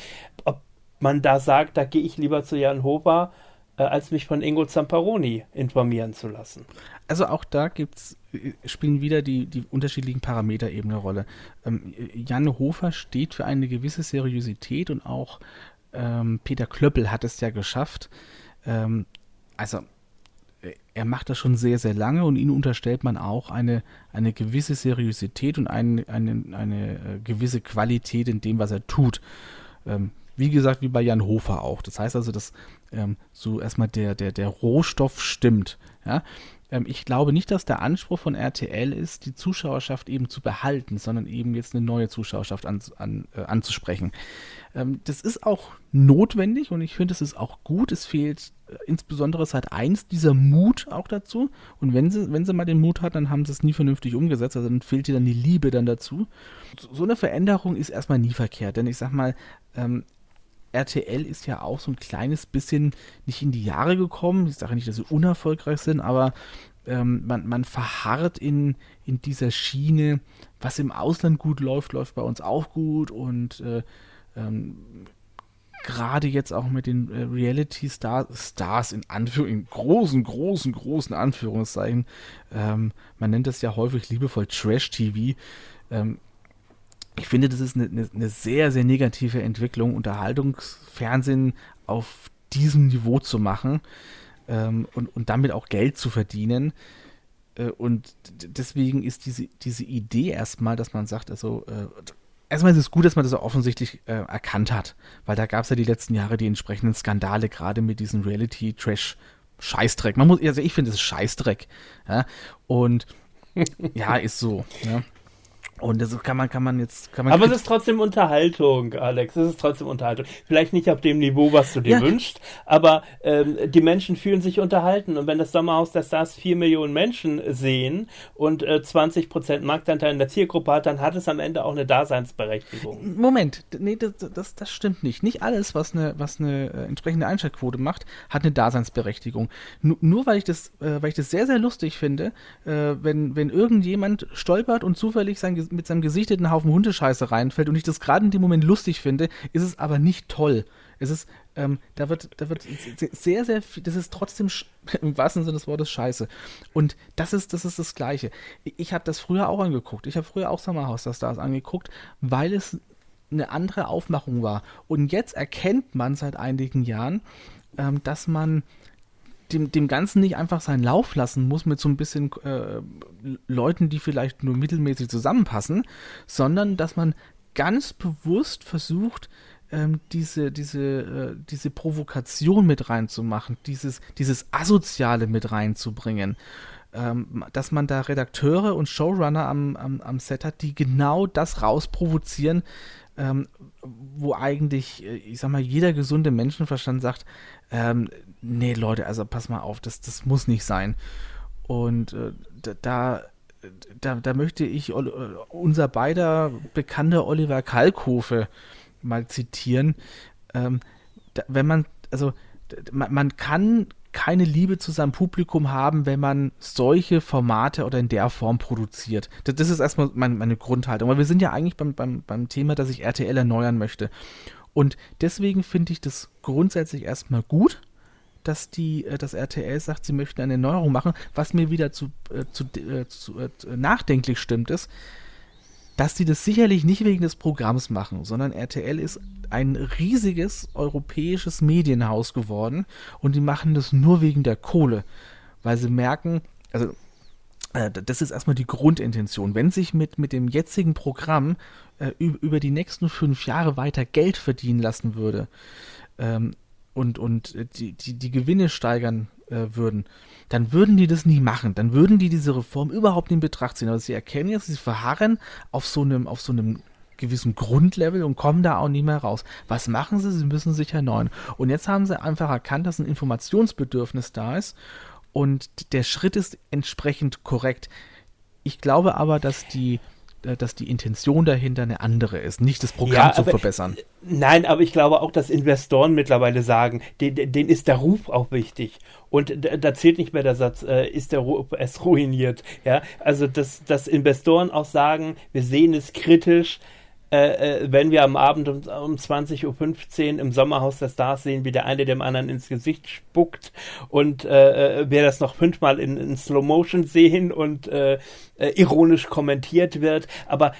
ob man da sagt, da gehe ich lieber zu Jan Hofer, äh, als mich von Ingo Zamparoni informieren zu lassen. Also auch da gibt's, äh, spielen wieder die, die unterschiedlichen Parameter eben eine Rolle. Ähm, Jan Hofer steht für eine gewisse Seriosität und auch ähm, Peter Klöppel hat es ja geschafft. Ähm, also er macht das schon sehr, sehr lange und ihm unterstellt man auch eine, eine gewisse Seriosität und ein, eine, eine äh, gewisse Qualität in dem, was er tut. Ähm, wie gesagt, wie bei Jan Hofer auch. Das heißt also, dass ähm, so erstmal der, der, der Rohstoff stimmt. Ja? Ähm, ich glaube nicht, dass der Anspruch von RTL ist, die Zuschauerschaft eben zu behalten, sondern eben jetzt eine neue Zuschauerschaft an, an, äh, anzusprechen. Ähm, das ist auch notwendig und ich finde, es ist auch gut. Es fehlt insbesondere seit eins dieser Mut auch dazu. Und wenn sie, wenn sie mal den Mut hat, dann haben sie es nie vernünftig umgesetzt. Also dann fehlt ihr dann die Liebe dann dazu. So, eine Veränderung ist erstmal nie verkehrt, denn ich sag mal, ähm, RTL ist ja auch so ein kleines bisschen nicht in die Jahre gekommen. Ich sage nicht, dass sie unerfolgreich sind, aber ähm, man, man verharrt in, in dieser Schiene, was im Ausland gut läuft, läuft bei uns auch gut und äh, ähm, gerade jetzt auch mit den äh, Reality Star Stars in Anführungszeichen, großen, großen, großen Anführungszeichen, ähm, man nennt das ja häufig liebevoll Trash TV, ähm, ich finde, das ist eine, eine, eine sehr, sehr negative Entwicklung, Unterhaltungsfernsehen auf diesem Niveau zu machen ähm, und, und damit auch Geld zu verdienen. Äh, und deswegen ist diese, diese Idee erstmal, dass man sagt, also äh, erstmal ist es gut, dass man das offensichtlich äh, erkannt hat, weil da gab es ja die letzten Jahre die entsprechenden Skandale, gerade mit diesem Reality-Trash. Scheißdreck. Man muss, also ich finde es Scheißdreck. Ja? Und ja, ist so. Ja? Und das kann man, kann man jetzt, kann man. Aber es ist trotzdem Unterhaltung, Alex. Es ist trotzdem Unterhaltung. Vielleicht nicht auf dem Niveau, was du dir ja. wünschst, aber ähm, die Menschen fühlen sich unterhalten. Und wenn das Sommerhaus der Stars vier Millionen Menschen sehen und äh, 20 Prozent Marktanteil in der Zielgruppe hat, dann hat es am Ende auch eine Daseinsberechtigung. Moment, nee, das, das, das stimmt nicht. Nicht alles, was eine, was eine äh, entsprechende Einschaltquote macht, hat eine Daseinsberechtigung. N nur weil ich das, äh, weil ich das sehr, sehr lustig finde, äh, wenn, wenn irgendjemand stolpert und zufällig sein mit seinem Gesicht in einen Haufen Hundescheiße reinfällt und ich das gerade in dem Moment lustig finde, ist es aber nicht toll. Es ist, ähm, da wird, da wird sehr, sehr viel, das ist trotzdem im wahrsten Sinne des Wortes scheiße. Und das ist, das ist das Gleiche. Ich habe das früher auch angeguckt. Ich habe früher auch Sommerhaus der Stars angeguckt, weil es eine andere Aufmachung war. Und jetzt erkennt man seit einigen Jahren, ähm, dass man dem, dem Ganzen nicht einfach seinen Lauf lassen muss mit so ein bisschen äh, Leuten, die vielleicht nur mittelmäßig zusammenpassen, sondern dass man ganz bewusst versucht, ähm, diese, diese, äh, diese Provokation mit reinzumachen, dieses, dieses Asoziale mit reinzubringen. Ähm, dass man da Redakteure und Showrunner am, am, am Set hat, die genau das rausprovozieren, ähm, wo eigentlich, äh, ich sag mal, jeder gesunde Menschenverstand sagt, ähm, nee, Leute, also pass mal auf, das, das muss nicht sein. Und äh, da, da, da möchte ich äh, unser beider bekannter Oliver Kalkofe mal zitieren. Ähm, da, wenn man, also man, man kann keine Liebe zu seinem Publikum haben, wenn man solche Formate oder in der Form produziert. Das, das ist erstmal meine, meine, Grundhaltung. Aber wir sind ja eigentlich beim, beim, beim Thema, dass ich RTL erneuern möchte. Und deswegen finde ich das grundsätzlich erstmal gut, dass die, äh, das RTL sagt, sie möchten eine Erneuerung machen. Was mir wieder zu, äh, zu, äh, zu äh, nachdenklich stimmt, ist, dass sie das sicherlich nicht wegen des Programms machen, sondern RTL ist ein riesiges europäisches Medienhaus geworden und die machen das nur wegen der Kohle, weil sie merken, also äh, das ist erstmal die Grundintention. Wenn sich mit, mit dem jetzigen Programm äh, über die nächsten fünf Jahre weiter Geld verdienen lassen würde ähm, und, und die, die, die Gewinne steigern äh, würden, dann würden die das nie machen. Dann würden die diese Reform überhaupt nicht in Betracht ziehen. Aber sie erkennen jetzt, sie verharren auf so einem, auf so einem gewissen Grundlevel und kommen da auch nie mehr raus. Was machen sie? Sie müssen sich erneuern. Und jetzt haben sie einfach erkannt, dass ein Informationsbedürfnis da ist und der Schritt ist entsprechend korrekt. Ich glaube aber, dass die dass die Intention dahinter eine andere ist, nicht das Programm ja, zu verbessern. Nein, aber ich glaube auch, dass Investoren mittlerweile sagen, denen, denen ist der Ruf auch wichtig. Und da zählt nicht mehr der Satz, äh, ist der Ruf es ruiniert. Ja, also dass, dass Investoren auch sagen, wir sehen es kritisch, äh, äh, wenn wir am Abend um, um 20.15 Uhr im Sommerhaus der Stars sehen, wie der eine dem anderen ins Gesicht spuckt und äh, äh wir das noch fünfmal in, in Slow Motion sehen und äh, äh, ironisch kommentiert wird. Aber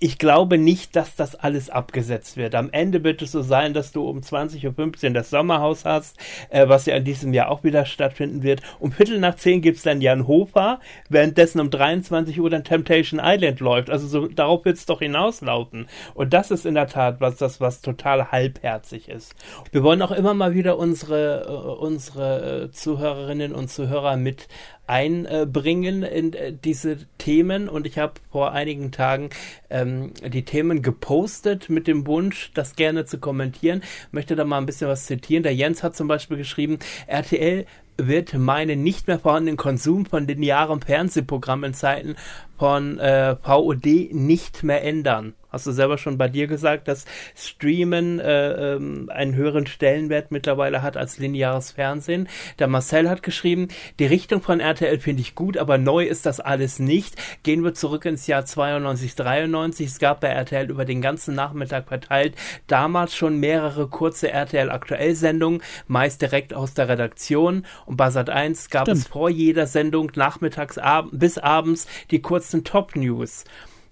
ich glaube nicht, dass das alles abgesetzt wird. Am Ende wird es so sein, dass du um 20.15 Uhr das Sommerhaus hast, äh, was ja in diesem Jahr auch wieder stattfinden wird. Um Viertel nach zehn gibt es dann Jan Hofer, währenddessen um 23 Uhr dann Temptation Island läuft. Also so, darauf wird es doch hinauslaufen. Und das ist in der Tat was, das, was total halbherzig ist. Wir wollen auch immer mal wieder unsere, äh, unsere Zuhörerinnen und Zuhörer mit einbringen in äh, diese Themen und ich habe vor einigen Tagen ähm, die Themen gepostet mit dem Wunsch, das gerne zu kommentieren. Möchte da mal ein bisschen was zitieren. Der Jens hat zum Beispiel geschrieben, RTL wird meinen nicht mehr vorhandenen Konsum von linearen Fernsehprogrammen in Zeiten von äh, VOD nicht mehr ändern. Hast du selber schon bei dir gesagt, dass Streamen äh, ähm, einen höheren Stellenwert mittlerweile hat als lineares Fernsehen? Der Marcel hat geschrieben, die Richtung von RTL finde ich gut, aber neu ist das alles nicht. Gehen wir zurück ins Jahr 92, 93. Es gab bei RTL über den ganzen Nachmittag verteilt damals schon mehrere kurze RTL Aktuell Sendungen, meist direkt aus der Redaktion. Und bei Sat 1 gab Stimmt. es vor jeder Sendung nachmittags ab bis abends die kurzen Top News.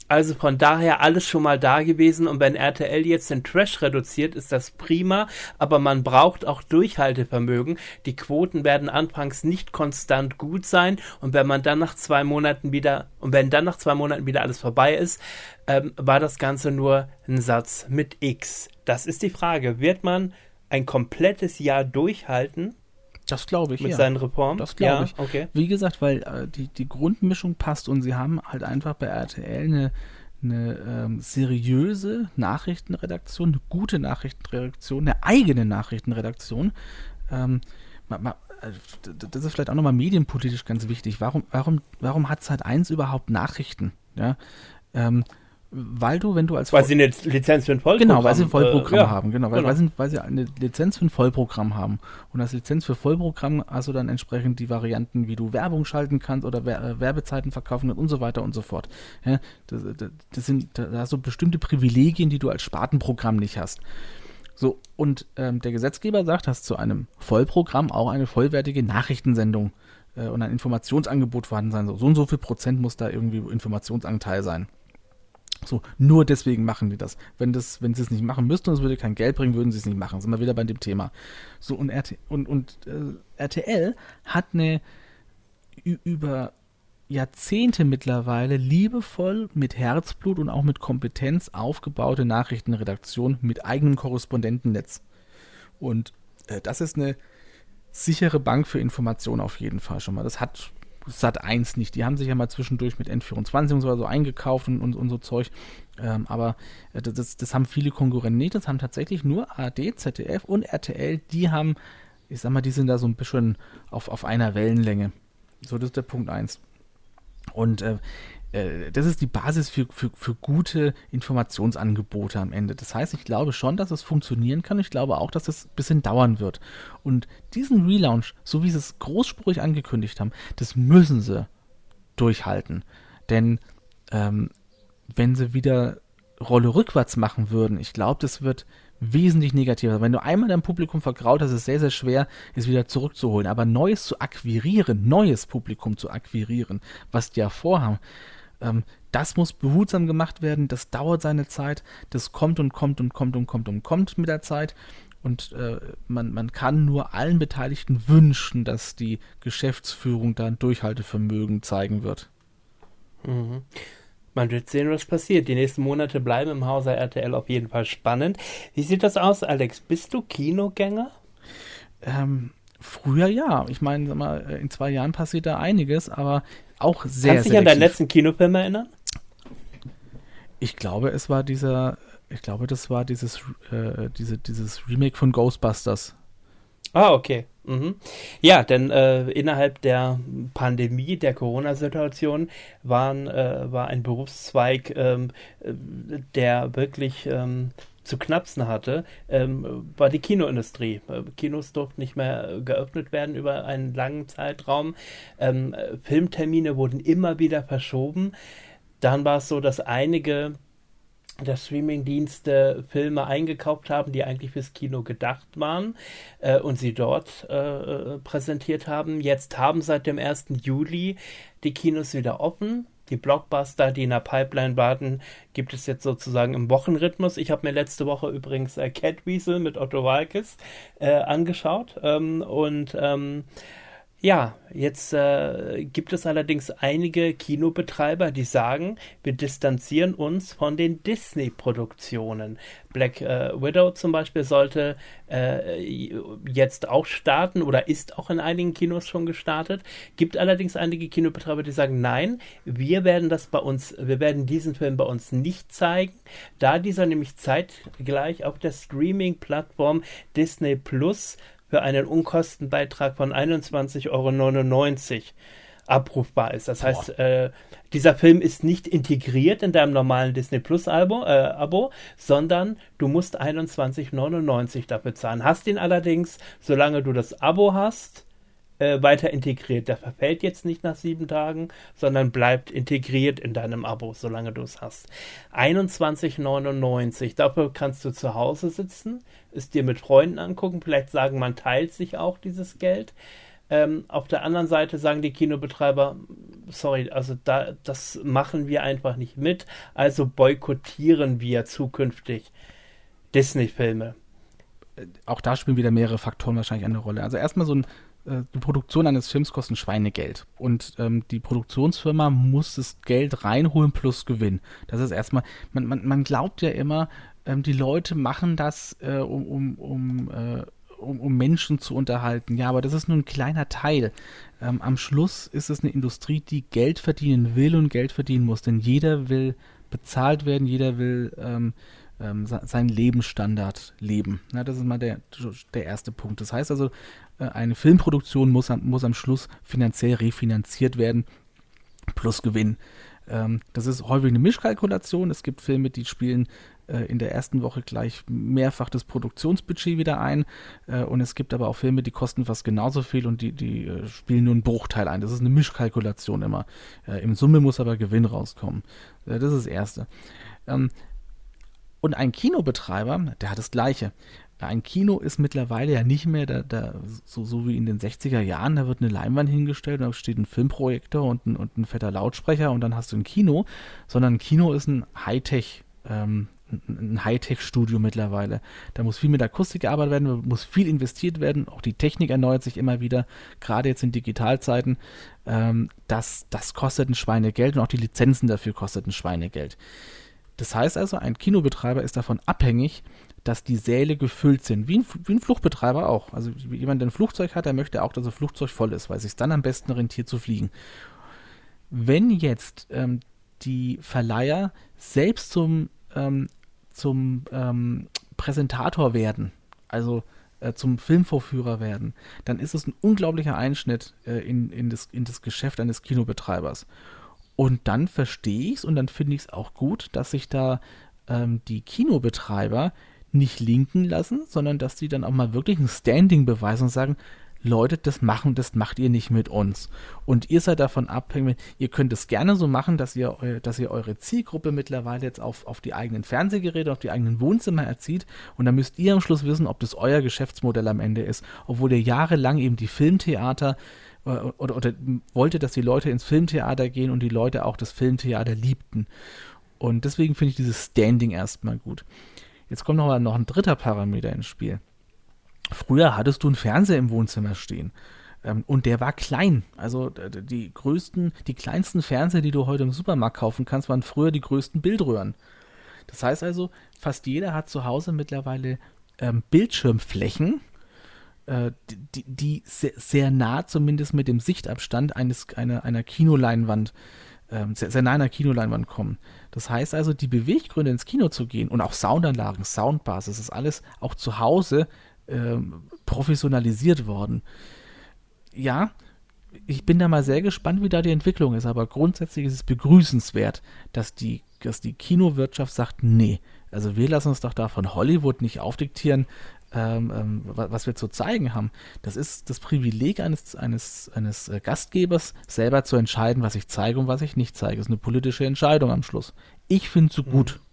Also von daher alles schon mal da gewesen und wenn RTL jetzt den Trash reduziert, ist das prima, aber man braucht auch Durchhaltevermögen. Die Quoten werden anfangs nicht konstant gut sein und wenn man dann nach zwei Monaten wieder und wenn dann nach zwei Monaten wieder alles vorbei ist, ähm, war das Ganze nur ein Satz mit X. Das ist die Frage. Wird man ein komplettes Jahr durchhalten? Das glaube ich. Mit ja. seinen Reformen? Das glaube ja, ich. Okay. Wie gesagt, weil äh, die, die Grundmischung passt und sie haben halt einfach bei RTL eine, eine ähm, seriöse Nachrichtenredaktion, eine gute Nachrichtenredaktion, eine eigene Nachrichtenredaktion. Ähm, äh, das ist vielleicht auch nochmal medienpolitisch ganz wichtig. Warum, warum, warum hat Zeit 1 überhaupt Nachrichten? Ja, ähm, weil du, wenn du als weil sie eine Lizenz für ein Vollprogramm genau, weil sie ein Vollprogramm äh, haben, genau, weil, genau. Weil, sie, weil sie eine Lizenz für ein Vollprogramm haben und als Lizenz für Vollprogramm hast du dann entsprechend die Varianten, wie du Werbung schalten kannst oder äh, Werbezeiten verkaufen und so weiter und so fort. Ja, das, das, sind da hast du bestimmte Privilegien, die du als Spartenprogramm nicht hast. So, und ähm, der Gesetzgeber sagt, dass zu einem Vollprogramm auch eine vollwertige Nachrichtensendung äh, und ein Informationsangebot vorhanden sein soll. So und so viel Prozent muss da irgendwie Informationsanteil sein. So, nur deswegen machen die das. Wenn, das, wenn sie es nicht machen müssten und es würde kein Geld bringen, würden sie es nicht machen. Sind wir wieder bei dem Thema. So, und, RT, und, und äh, RTL hat eine über Jahrzehnte mittlerweile liebevoll mit Herzblut und auch mit Kompetenz aufgebaute Nachrichtenredaktion mit eigenem Korrespondentennetz. Und äh, das ist eine sichere Bank für Informationen auf jeden Fall schon mal. Das hat Sat 1 nicht. Die haben sich ja mal zwischendurch mit N24 und so, eingekauft und, und, und so Zeug. Ähm, aber äh, das, das haben viele Konkurrenten nicht. Das haben tatsächlich nur AD, ZDF und RTL. Die haben, ich sag mal, die sind da so ein bisschen auf, auf einer Wellenlänge. So, das ist der Punkt 1. Und äh, das ist die Basis für, für, für gute Informationsangebote am Ende. Das heißt, ich glaube schon, dass es funktionieren kann. Ich glaube auch, dass es ein bisschen dauern wird. Und diesen Relaunch, so wie sie es großspurig angekündigt haben, das müssen sie durchhalten. Denn ähm, wenn sie wieder Rolle rückwärts machen würden, ich glaube, das wird wesentlich negativer. Wenn du einmal dein Publikum vergraut hast, ist es sehr, sehr schwer, es wieder zurückzuholen. Aber Neues zu akquirieren, neues Publikum zu akquirieren, was die ja vorhaben, ähm, das muss behutsam gemacht werden. Das dauert seine Zeit. Das kommt und kommt und kommt und kommt und kommt mit der Zeit. Und äh, man, man kann nur allen Beteiligten wünschen, dass die Geschäftsführung da ein Durchhaltevermögen zeigen wird. Mhm. Man wird sehen, was passiert. Die nächsten Monate bleiben im Hause RTL auf jeden Fall spannend. Wie sieht das aus, Alex? Bist du Kinogänger? Ähm, früher ja. Ich meine, in zwei Jahren passiert da einiges, aber auch sehr, Kannst du dich an deinen letzten Kinofilm erinnern? Ich glaube, es war dieser, ich glaube, das war dieses, äh, diese, dieses Remake von Ghostbusters. Ah, okay. Mhm. Ja, denn äh, innerhalb der Pandemie, der Corona-Situation, waren, äh, war ein Berufszweig, ähm, äh, der wirklich ähm, zu knapsen hatte, ähm, war die Kinoindustrie. Äh, Kinos durften nicht mehr geöffnet werden über einen langen Zeitraum. Ähm, Filmtermine wurden immer wieder verschoben. Dann war es so, dass einige der Streamingdienste Filme eingekauft haben, die eigentlich fürs Kino gedacht waren äh, und sie dort äh, präsentiert haben. Jetzt haben seit dem 1. Juli die Kinos wieder offen. Die Blockbuster, die in der Pipeline warten, gibt es jetzt sozusagen im Wochenrhythmus. Ich habe mir letzte Woche übrigens äh, Catweasel mit Otto Walkes äh, angeschaut ähm, und ähm, ja, jetzt äh, gibt es allerdings einige Kinobetreiber, die sagen, wir distanzieren uns von den Disney-Produktionen. Black äh, Widow zum Beispiel sollte äh, jetzt auch starten oder ist auch in einigen Kinos schon gestartet. Gibt allerdings einige Kinobetreiber, die sagen, nein, wir werden das bei uns, wir werden diesen Film bei uns nicht zeigen, da dieser nämlich zeitgleich auf der Streaming-Plattform Disney Plus für einen Unkostenbeitrag von 21,99 Euro abrufbar ist. Das heißt, äh, dieser Film ist nicht integriert in deinem normalen Disney Plus Abo, äh, Abo sondern du musst 21,99 dafür zahlen. Hast ihn allerdings, solange du das Abo hast, äh, weiter integriert. Der verfällt jetzt nicht nach sieben Tagen, sondern bleibt integriert in deinem Abo, solange du es hast. 21,99. Dafür kannst du zu Hause sitzen, es dir mit Freunden angucken, vielleicht sagen, man teilt sich auch dieses Geld. Ähm, auf der anderen Seite sagen die Kinobetreiber, sorry, also da, das machen wir einfach nicht mit, also boykottieren wir zukünftig Disney-Filme. Äh, auch da spielen wieder mehrere Faktoren wahrscheinlich eine Rolle. Also erstmal so ein äh, die Produktion eines Films kostet Schweinegeld. Und ähm, die Produktionsfirma muss das Geld reinholen plus Gewinn. Das ist erstmal, man, man, man glaubt ja immer, ähm, die Leute machen das, äh, um, um, um, äh, um, um, Menschen zu unterhalten. Ja, aber das ist nur ein kleiner Teil. Ähm, am Schluss ist es eine Industrie, die Geld verdienen will und Geld verdienen muss, denn jeder will bezahlt werden, jeder will ähm, seinen Lebensstandard leben. Ja, das ist mal der, der erste Punkt. Das heißt also, äh, eine Filmproduktion muss am, muss am Schluss finanziell refinanziert werden, plus Gewinn. Ähm, das ist häufig eine Mischkalkulation. Es gibt Filme, die spielen äh, in der ersten Woche gleich mehrfach das Produktionsbudget wieder ein. Äh, und es gibt aber auch Filme, die kosten fast genauso viel und die, die äh, spielen nur einen Bruchteil ein. Das ist eine Mischkalkulation immer. Äh, Im Summe muss aber Gewinn rauskommen. Äh, das ist das Erste. Ähm, und ein Kinobetreiber, der hat das Gleiche. Ein Kino ist mittlerweile ja nicht mehr da, da so, so, wie in den 60er Jahren, da wird eine Leinwand hingestellt, da steht ein Filmprojektor und ein, und ein fetter Lautsprecher und dann hast du ein Kino, sondern ein Kino ist ein Hightech, ähm, ein Hightech-Studio mittlerweile. Da muss viel mit Akustik gearbeitet werden, muss viel investiert werden, auch die Technik erneuert sich immer wieder, gerade jetzt in Digitalzeiten. Ähm, das, das kostet ein Schweinegeld und auch die Lizenzen dafür kosten ein Schweinegeld. Das heißt also, ein Kinobetreiber ist davon abhängig, dass die Säle gefüllt sind, wie ein, wie ein Fluchtbetreiber auch. Also jemand, der ein Flugzeug hat, der möchte auch, dass das Flugzeug voll ist, weil es sich dann am besten rentiert zu fliegen. Wenn jetzt ähm, die Verleiher selbst zum, ähm, zum ähm, Präsentator werden, also äh, zum Filmvorführer werden, dann ist es ein unglaublicher Einschnitt äh, in, in, das, in das Geschäft eines Kinobetreibers. Und dann verstehe ich es und dann finde ich es auch gut, dass sich da ähm, die Kinobetreiber nicht linken lassen, sondern dass sie dann auch mal wirklich ein Standing beweisen und sagen, Leute, das machen, das macht ihr nicht mit uns. Und ihr seid davon abhängig, ihr könnt es gerne so machen, dass ihr, dass ihr eure Zielgruppe mittlerweile jetzt auf, auf die eigenen Fernsehgeräte, auf die eigenen Wohnzimmer erzieht. Und dann müsst ihr am Schluss wissen, ob das euer Geschäftsmodell am Ende ist. Obwohl ihr jahrelang eben die Filmtheater oder, oder, oder wollte, dass die Leute ins Filmtheater gehen und die Leute auch das Filmtheater liebten. Und deswegen finde ich dieses Standing erstmal gut. Jetzt kommt noch, noch ein dritter Parameter ins Spiel. Früher hattest du einen Fernseher im Wohnzimmer stehen. Ähm, und der war klein. Also die größten, die kleinsten Fernseher, die du heute im Supermarkt kaufen kannst, waren früher die größten Bildröhren. Das heißt also, fast jeder hat zu Hause mittlerweile ähm, Bildschirmflächen, äh, die, die sehr, sehr, nah zumindest mit dem Sichtabstand eines, einer, einer Kinoleinwand, äh, sehr, sehr nah einer Kinoleinwand kommen. Das heißt also, die Beweggründe ins Kino zu gehen und auch Soundanlagen, Soundbars, das ist alles auch zu Hause äh, professionalisiert worden. Ja, ich bin da mal sehr gespannt, wie da die Entwicklung ist, aber grundsätzlich ist es begrüßenswert, dass die, dass die Kinowirtschaft sagt, nee, also wir lassen uns doch da von Hollywood nicht aufdiktieren, ähm, ähm, was wir zu zeigen haben. Das ist das Privileg eines, eines, eines äh, Gastgebers, selber zu entscheiden, was ich zeige und was ich nicht zeige. Das ist eine politische Entscheidung am Schluss. Ich finde es so gut. Mhm.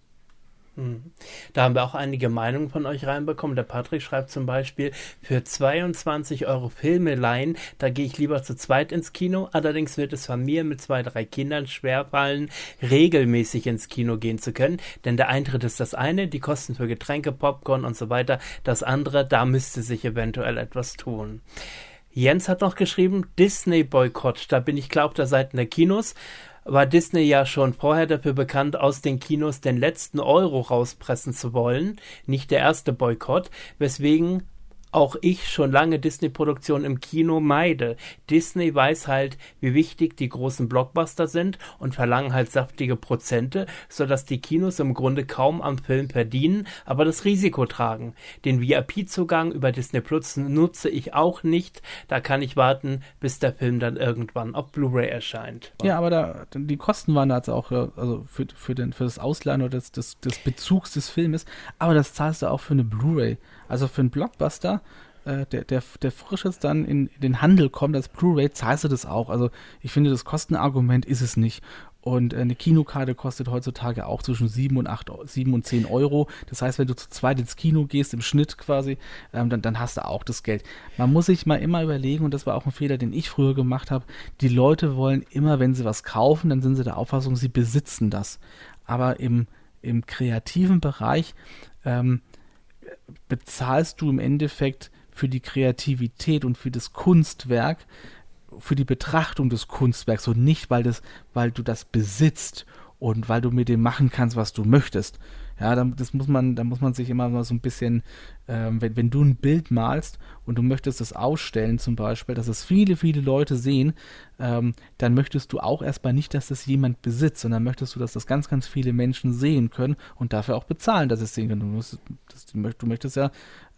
Hm. Da haben wir auch einige Meinungen von euch reinbekommen. Der Patrick schreibt zum Beispiel, für 22 Euro Filme leihen, da gehe ich lieber zu zweit ins Kino. Allerdings wird es mir mit zwei, drei Kindern schwerfallen, regelmäßig ins Kino gehen zu können. Denn der Eintritt ist das eine, die Kosten für Getränke, Popcorn und so weiter. Das andere, da müsste sich eventuell etwas tun. Jens hat noch geschrieben, Disney-Boykott. Da bin ich auf der Seite der Kinos war Disney ja schon vorher dafür bekannt, aus den Kinos den letzten Euro rauspressen zu wollen. Nicht der erste Boykott, weswegen auch ich schon lange Disney-Produktionen im Kino meide. Disney weiß halt, wie wichtig die großen Blockbuster sind und verlangen halt saftige Prozente, sodass die Kinos im Grunde kaum am Film verdienen, aber das Risiko tragen. Den VIP-Zugang über Disney Plus nutze ich auch nicht. Da kann ich warten, bis der Film dann irgendwann auf Blu-ray erscheint. Ja, aber da, die Kosten waren da jetzt auch also für, für, den, für das Ausleihen oder des, des, des Bezugs des Filmes, aber das zahlst du auch für eine Blu-ray. Also für einen Blockbuster, äh, der, der, der frisch jetzt dann in, den Handel kommt als Blu-ray, zahlst du das auch. Also ich finde, das Kostenargument ist es nicht. Und äh, eine Kinokarte kostet heutzutage auch zwischen 7 und, 8, 7 und 10 Euro. Das heißt, wenn du zu zweit ins Kino gehst, im Schnitt quasi, ähm, dann, dann hast du auch das Geld. Man muss sich mal immer überlegen, und das war auch ein Fehler, den ich früher gemacht habe, die Leute wollen immer, wenn sie was kaufen, dann sind sie der Auffassung, sie besitzen das. Aber im, im kreativen Bereich ähm, bezahlst du im Endeffekt für die Kreativität und für das Kunstwerk, für die Betrachtung des Kunstwerks und nicht, weil, das, weil du das besitzt und weil du mit dem machen kannst, was du möchtest. Ja, das muss man, da muss man sich immer mal so ein bisschen, ähm, wenn, wenn du ein Bild malst und du möchtest es ausstellen zum Beispiel, dass es viele, viele Leute sehen, ähm, dann möchtest du auch erstmal nicht, dass das jemand besitzt, sondern möchtest du, dass das ganz, ganz viele Menschen sehen können und dafür auch bezahlen, dass es sehen können. Du, musst, das, du möchtest ja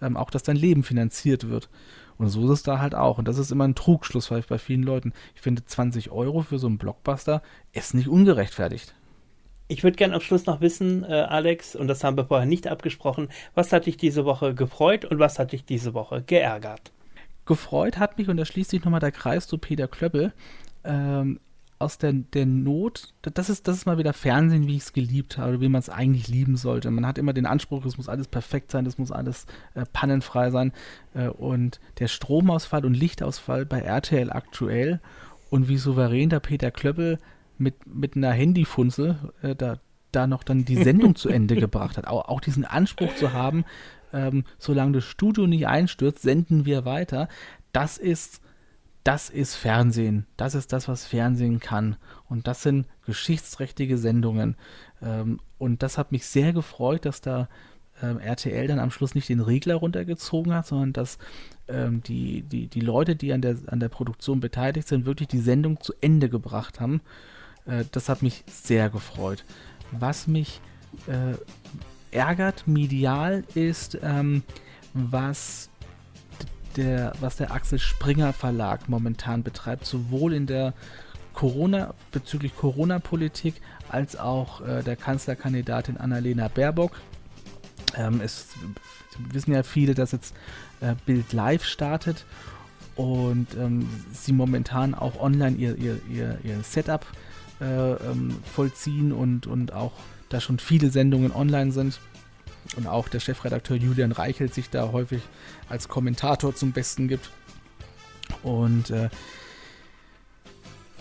ähm, auch, dass dein Leben finanziert wird. Und so ist es da halt auch. Und das ist immer ein Trugschluss bei vielen Leuten. Ich finde, 20 Euro für so einen Blockbuster ist nicht ungerechtfertigt. Ich würde gerne am Schluss noch wissen, äh, Alex, und das haben wir vorher nicht abgesprochen, was hat dich diese Woche gefreut und was hat dich diese Woche geärgert? Gefreut hat mich, und da schließt sich nochmal der Kreis zu Peter Klöppel, ähm, aus der, der Not, das ist, das ist mal wieder Fernsehen, wie ich es geliebt habe, wie man es eigentlich lieben sollte. Man hat immer den Anspruch, es muss alles perfekt sein, es muss alles äh, pannenfrei sein. Äh, und der Stromausfall und Lichtausfall bei RTL aktuell und wie souverän der Peter Klöppel mit, mit einer Handyfunzel äh, da, da noch dann die Sendung zu Ende gebracht hat. Auch, auch diesen Anspruch zu haben, ähm, solange das Studio nicht einstürzt, senden wir weiter. Das ist, das ist Fernsehen. Das ist das, was Fernsehen kann. Und das sind geschichtsträchtige Sendungen. Ähm, und das hat mich sehr gefreut, dass da ähm, RTL dann am Schluss nicht den Regler runtergezogen hat, sondern dass ähm, die, die, die Leute, die an der, an der Produktion beteiligt sind, wirklich die Sendung zu Ende gebracht haben. Äh, das hat mich sehr gefreut. Was mich äh, ärgert medial ist, ähm, was der, was der Axel Springer Verlag momentan betreibt, sowohl in der Corona, bezüglich Corona-Politik, als auch äh, der Kanzlerkandidatin Annalena Baerbock. Ähm, es wissen ja viele, dass jetzt äh, Bild Live startet und ähm, sie momentan auch online ihr, ihr, ihr, ihr Setup äh, ähm, vollziehen und, und auch da schon viele Sendungen online sind. Und auch der Chefredakteur Julian Reichelt sich da häufig als Kommentator zum Besten gibt. Und äh,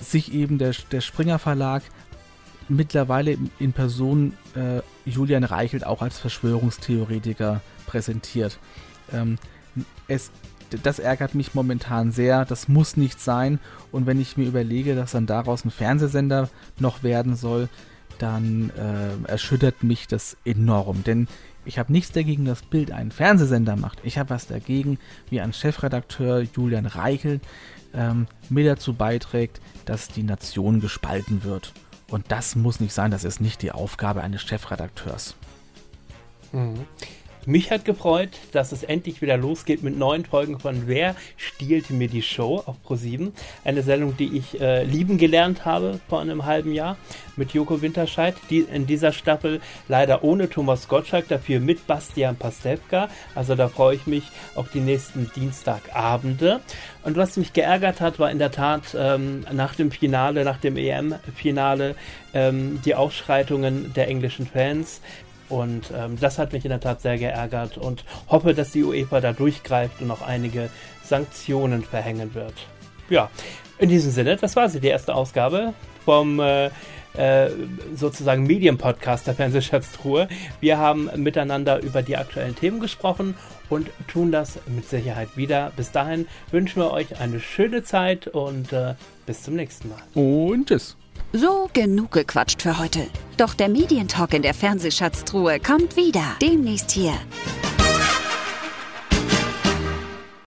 sich eben der, der Springer Verlag mittlerweile in Person äh, Julian Reichelt auch als Verschwörungstheoretiker präsentiert. Ähm, es das ärgert mich momentan sehr. Das muss nicht sein. Und wenn ich mir überlege, dass dann daraus ein Fernsehsender noch werden soll, dann äh, erschüttert mich das enorm. Denn ich habe nichts dagegen, dass Bild einen Fernsehsender macht. Ich habe was dagegen, wie ein Chefredakteur Julian Reichel ähm, mir dazu beiträgt, dass die Nation gespalten wird. Und das muss nicht sein. Das ist nicht die Aufgabe eines Chefredakteurs. Mhm. Mich hat gefreut, dass es endlich wieder losgeht mit neuen Folgen von Wer stiehlt mir die Show auf Pro7. Eine Sendung, die ich äh, lieben gelernt habe vor einem halben Jahr mit Joko Winterscheid. Die in dieser Staffel leider ohne Thomas Gottschalk, dafür mit Bastian Pastewka. Also da freue ich mich auf die nächsten Dienstagabende. Und was mich geärgert hat, war in der Tat ähm, nach dem Finale, nach dem EM-Finale, ähm, die Ausschreitungen der englischen Fans, und ähm, das hat mich in der Tat sehr geärgert und hoffe, dass die UEFA da durchgreift und noch einige Sanktionen verhängen wird. Ja, in diesem Sinne, das war sie, die erste Ausgabe vom äh, äh, sozusagen Medienpodcast der Fernsehschatztruhe. Wir haben miteinander über die aktuellen Themen gesprochen und tun das mit Sicherheit wieder. Bis dahin wünschen wir euch eine schöne Zeit und äh, bis zum nächsten Mal. Und tschüss. So, genug gequatscht für heute. Doch der Medientalk in der Fernsehschatztruhe kommt wieder. Demnächst hier.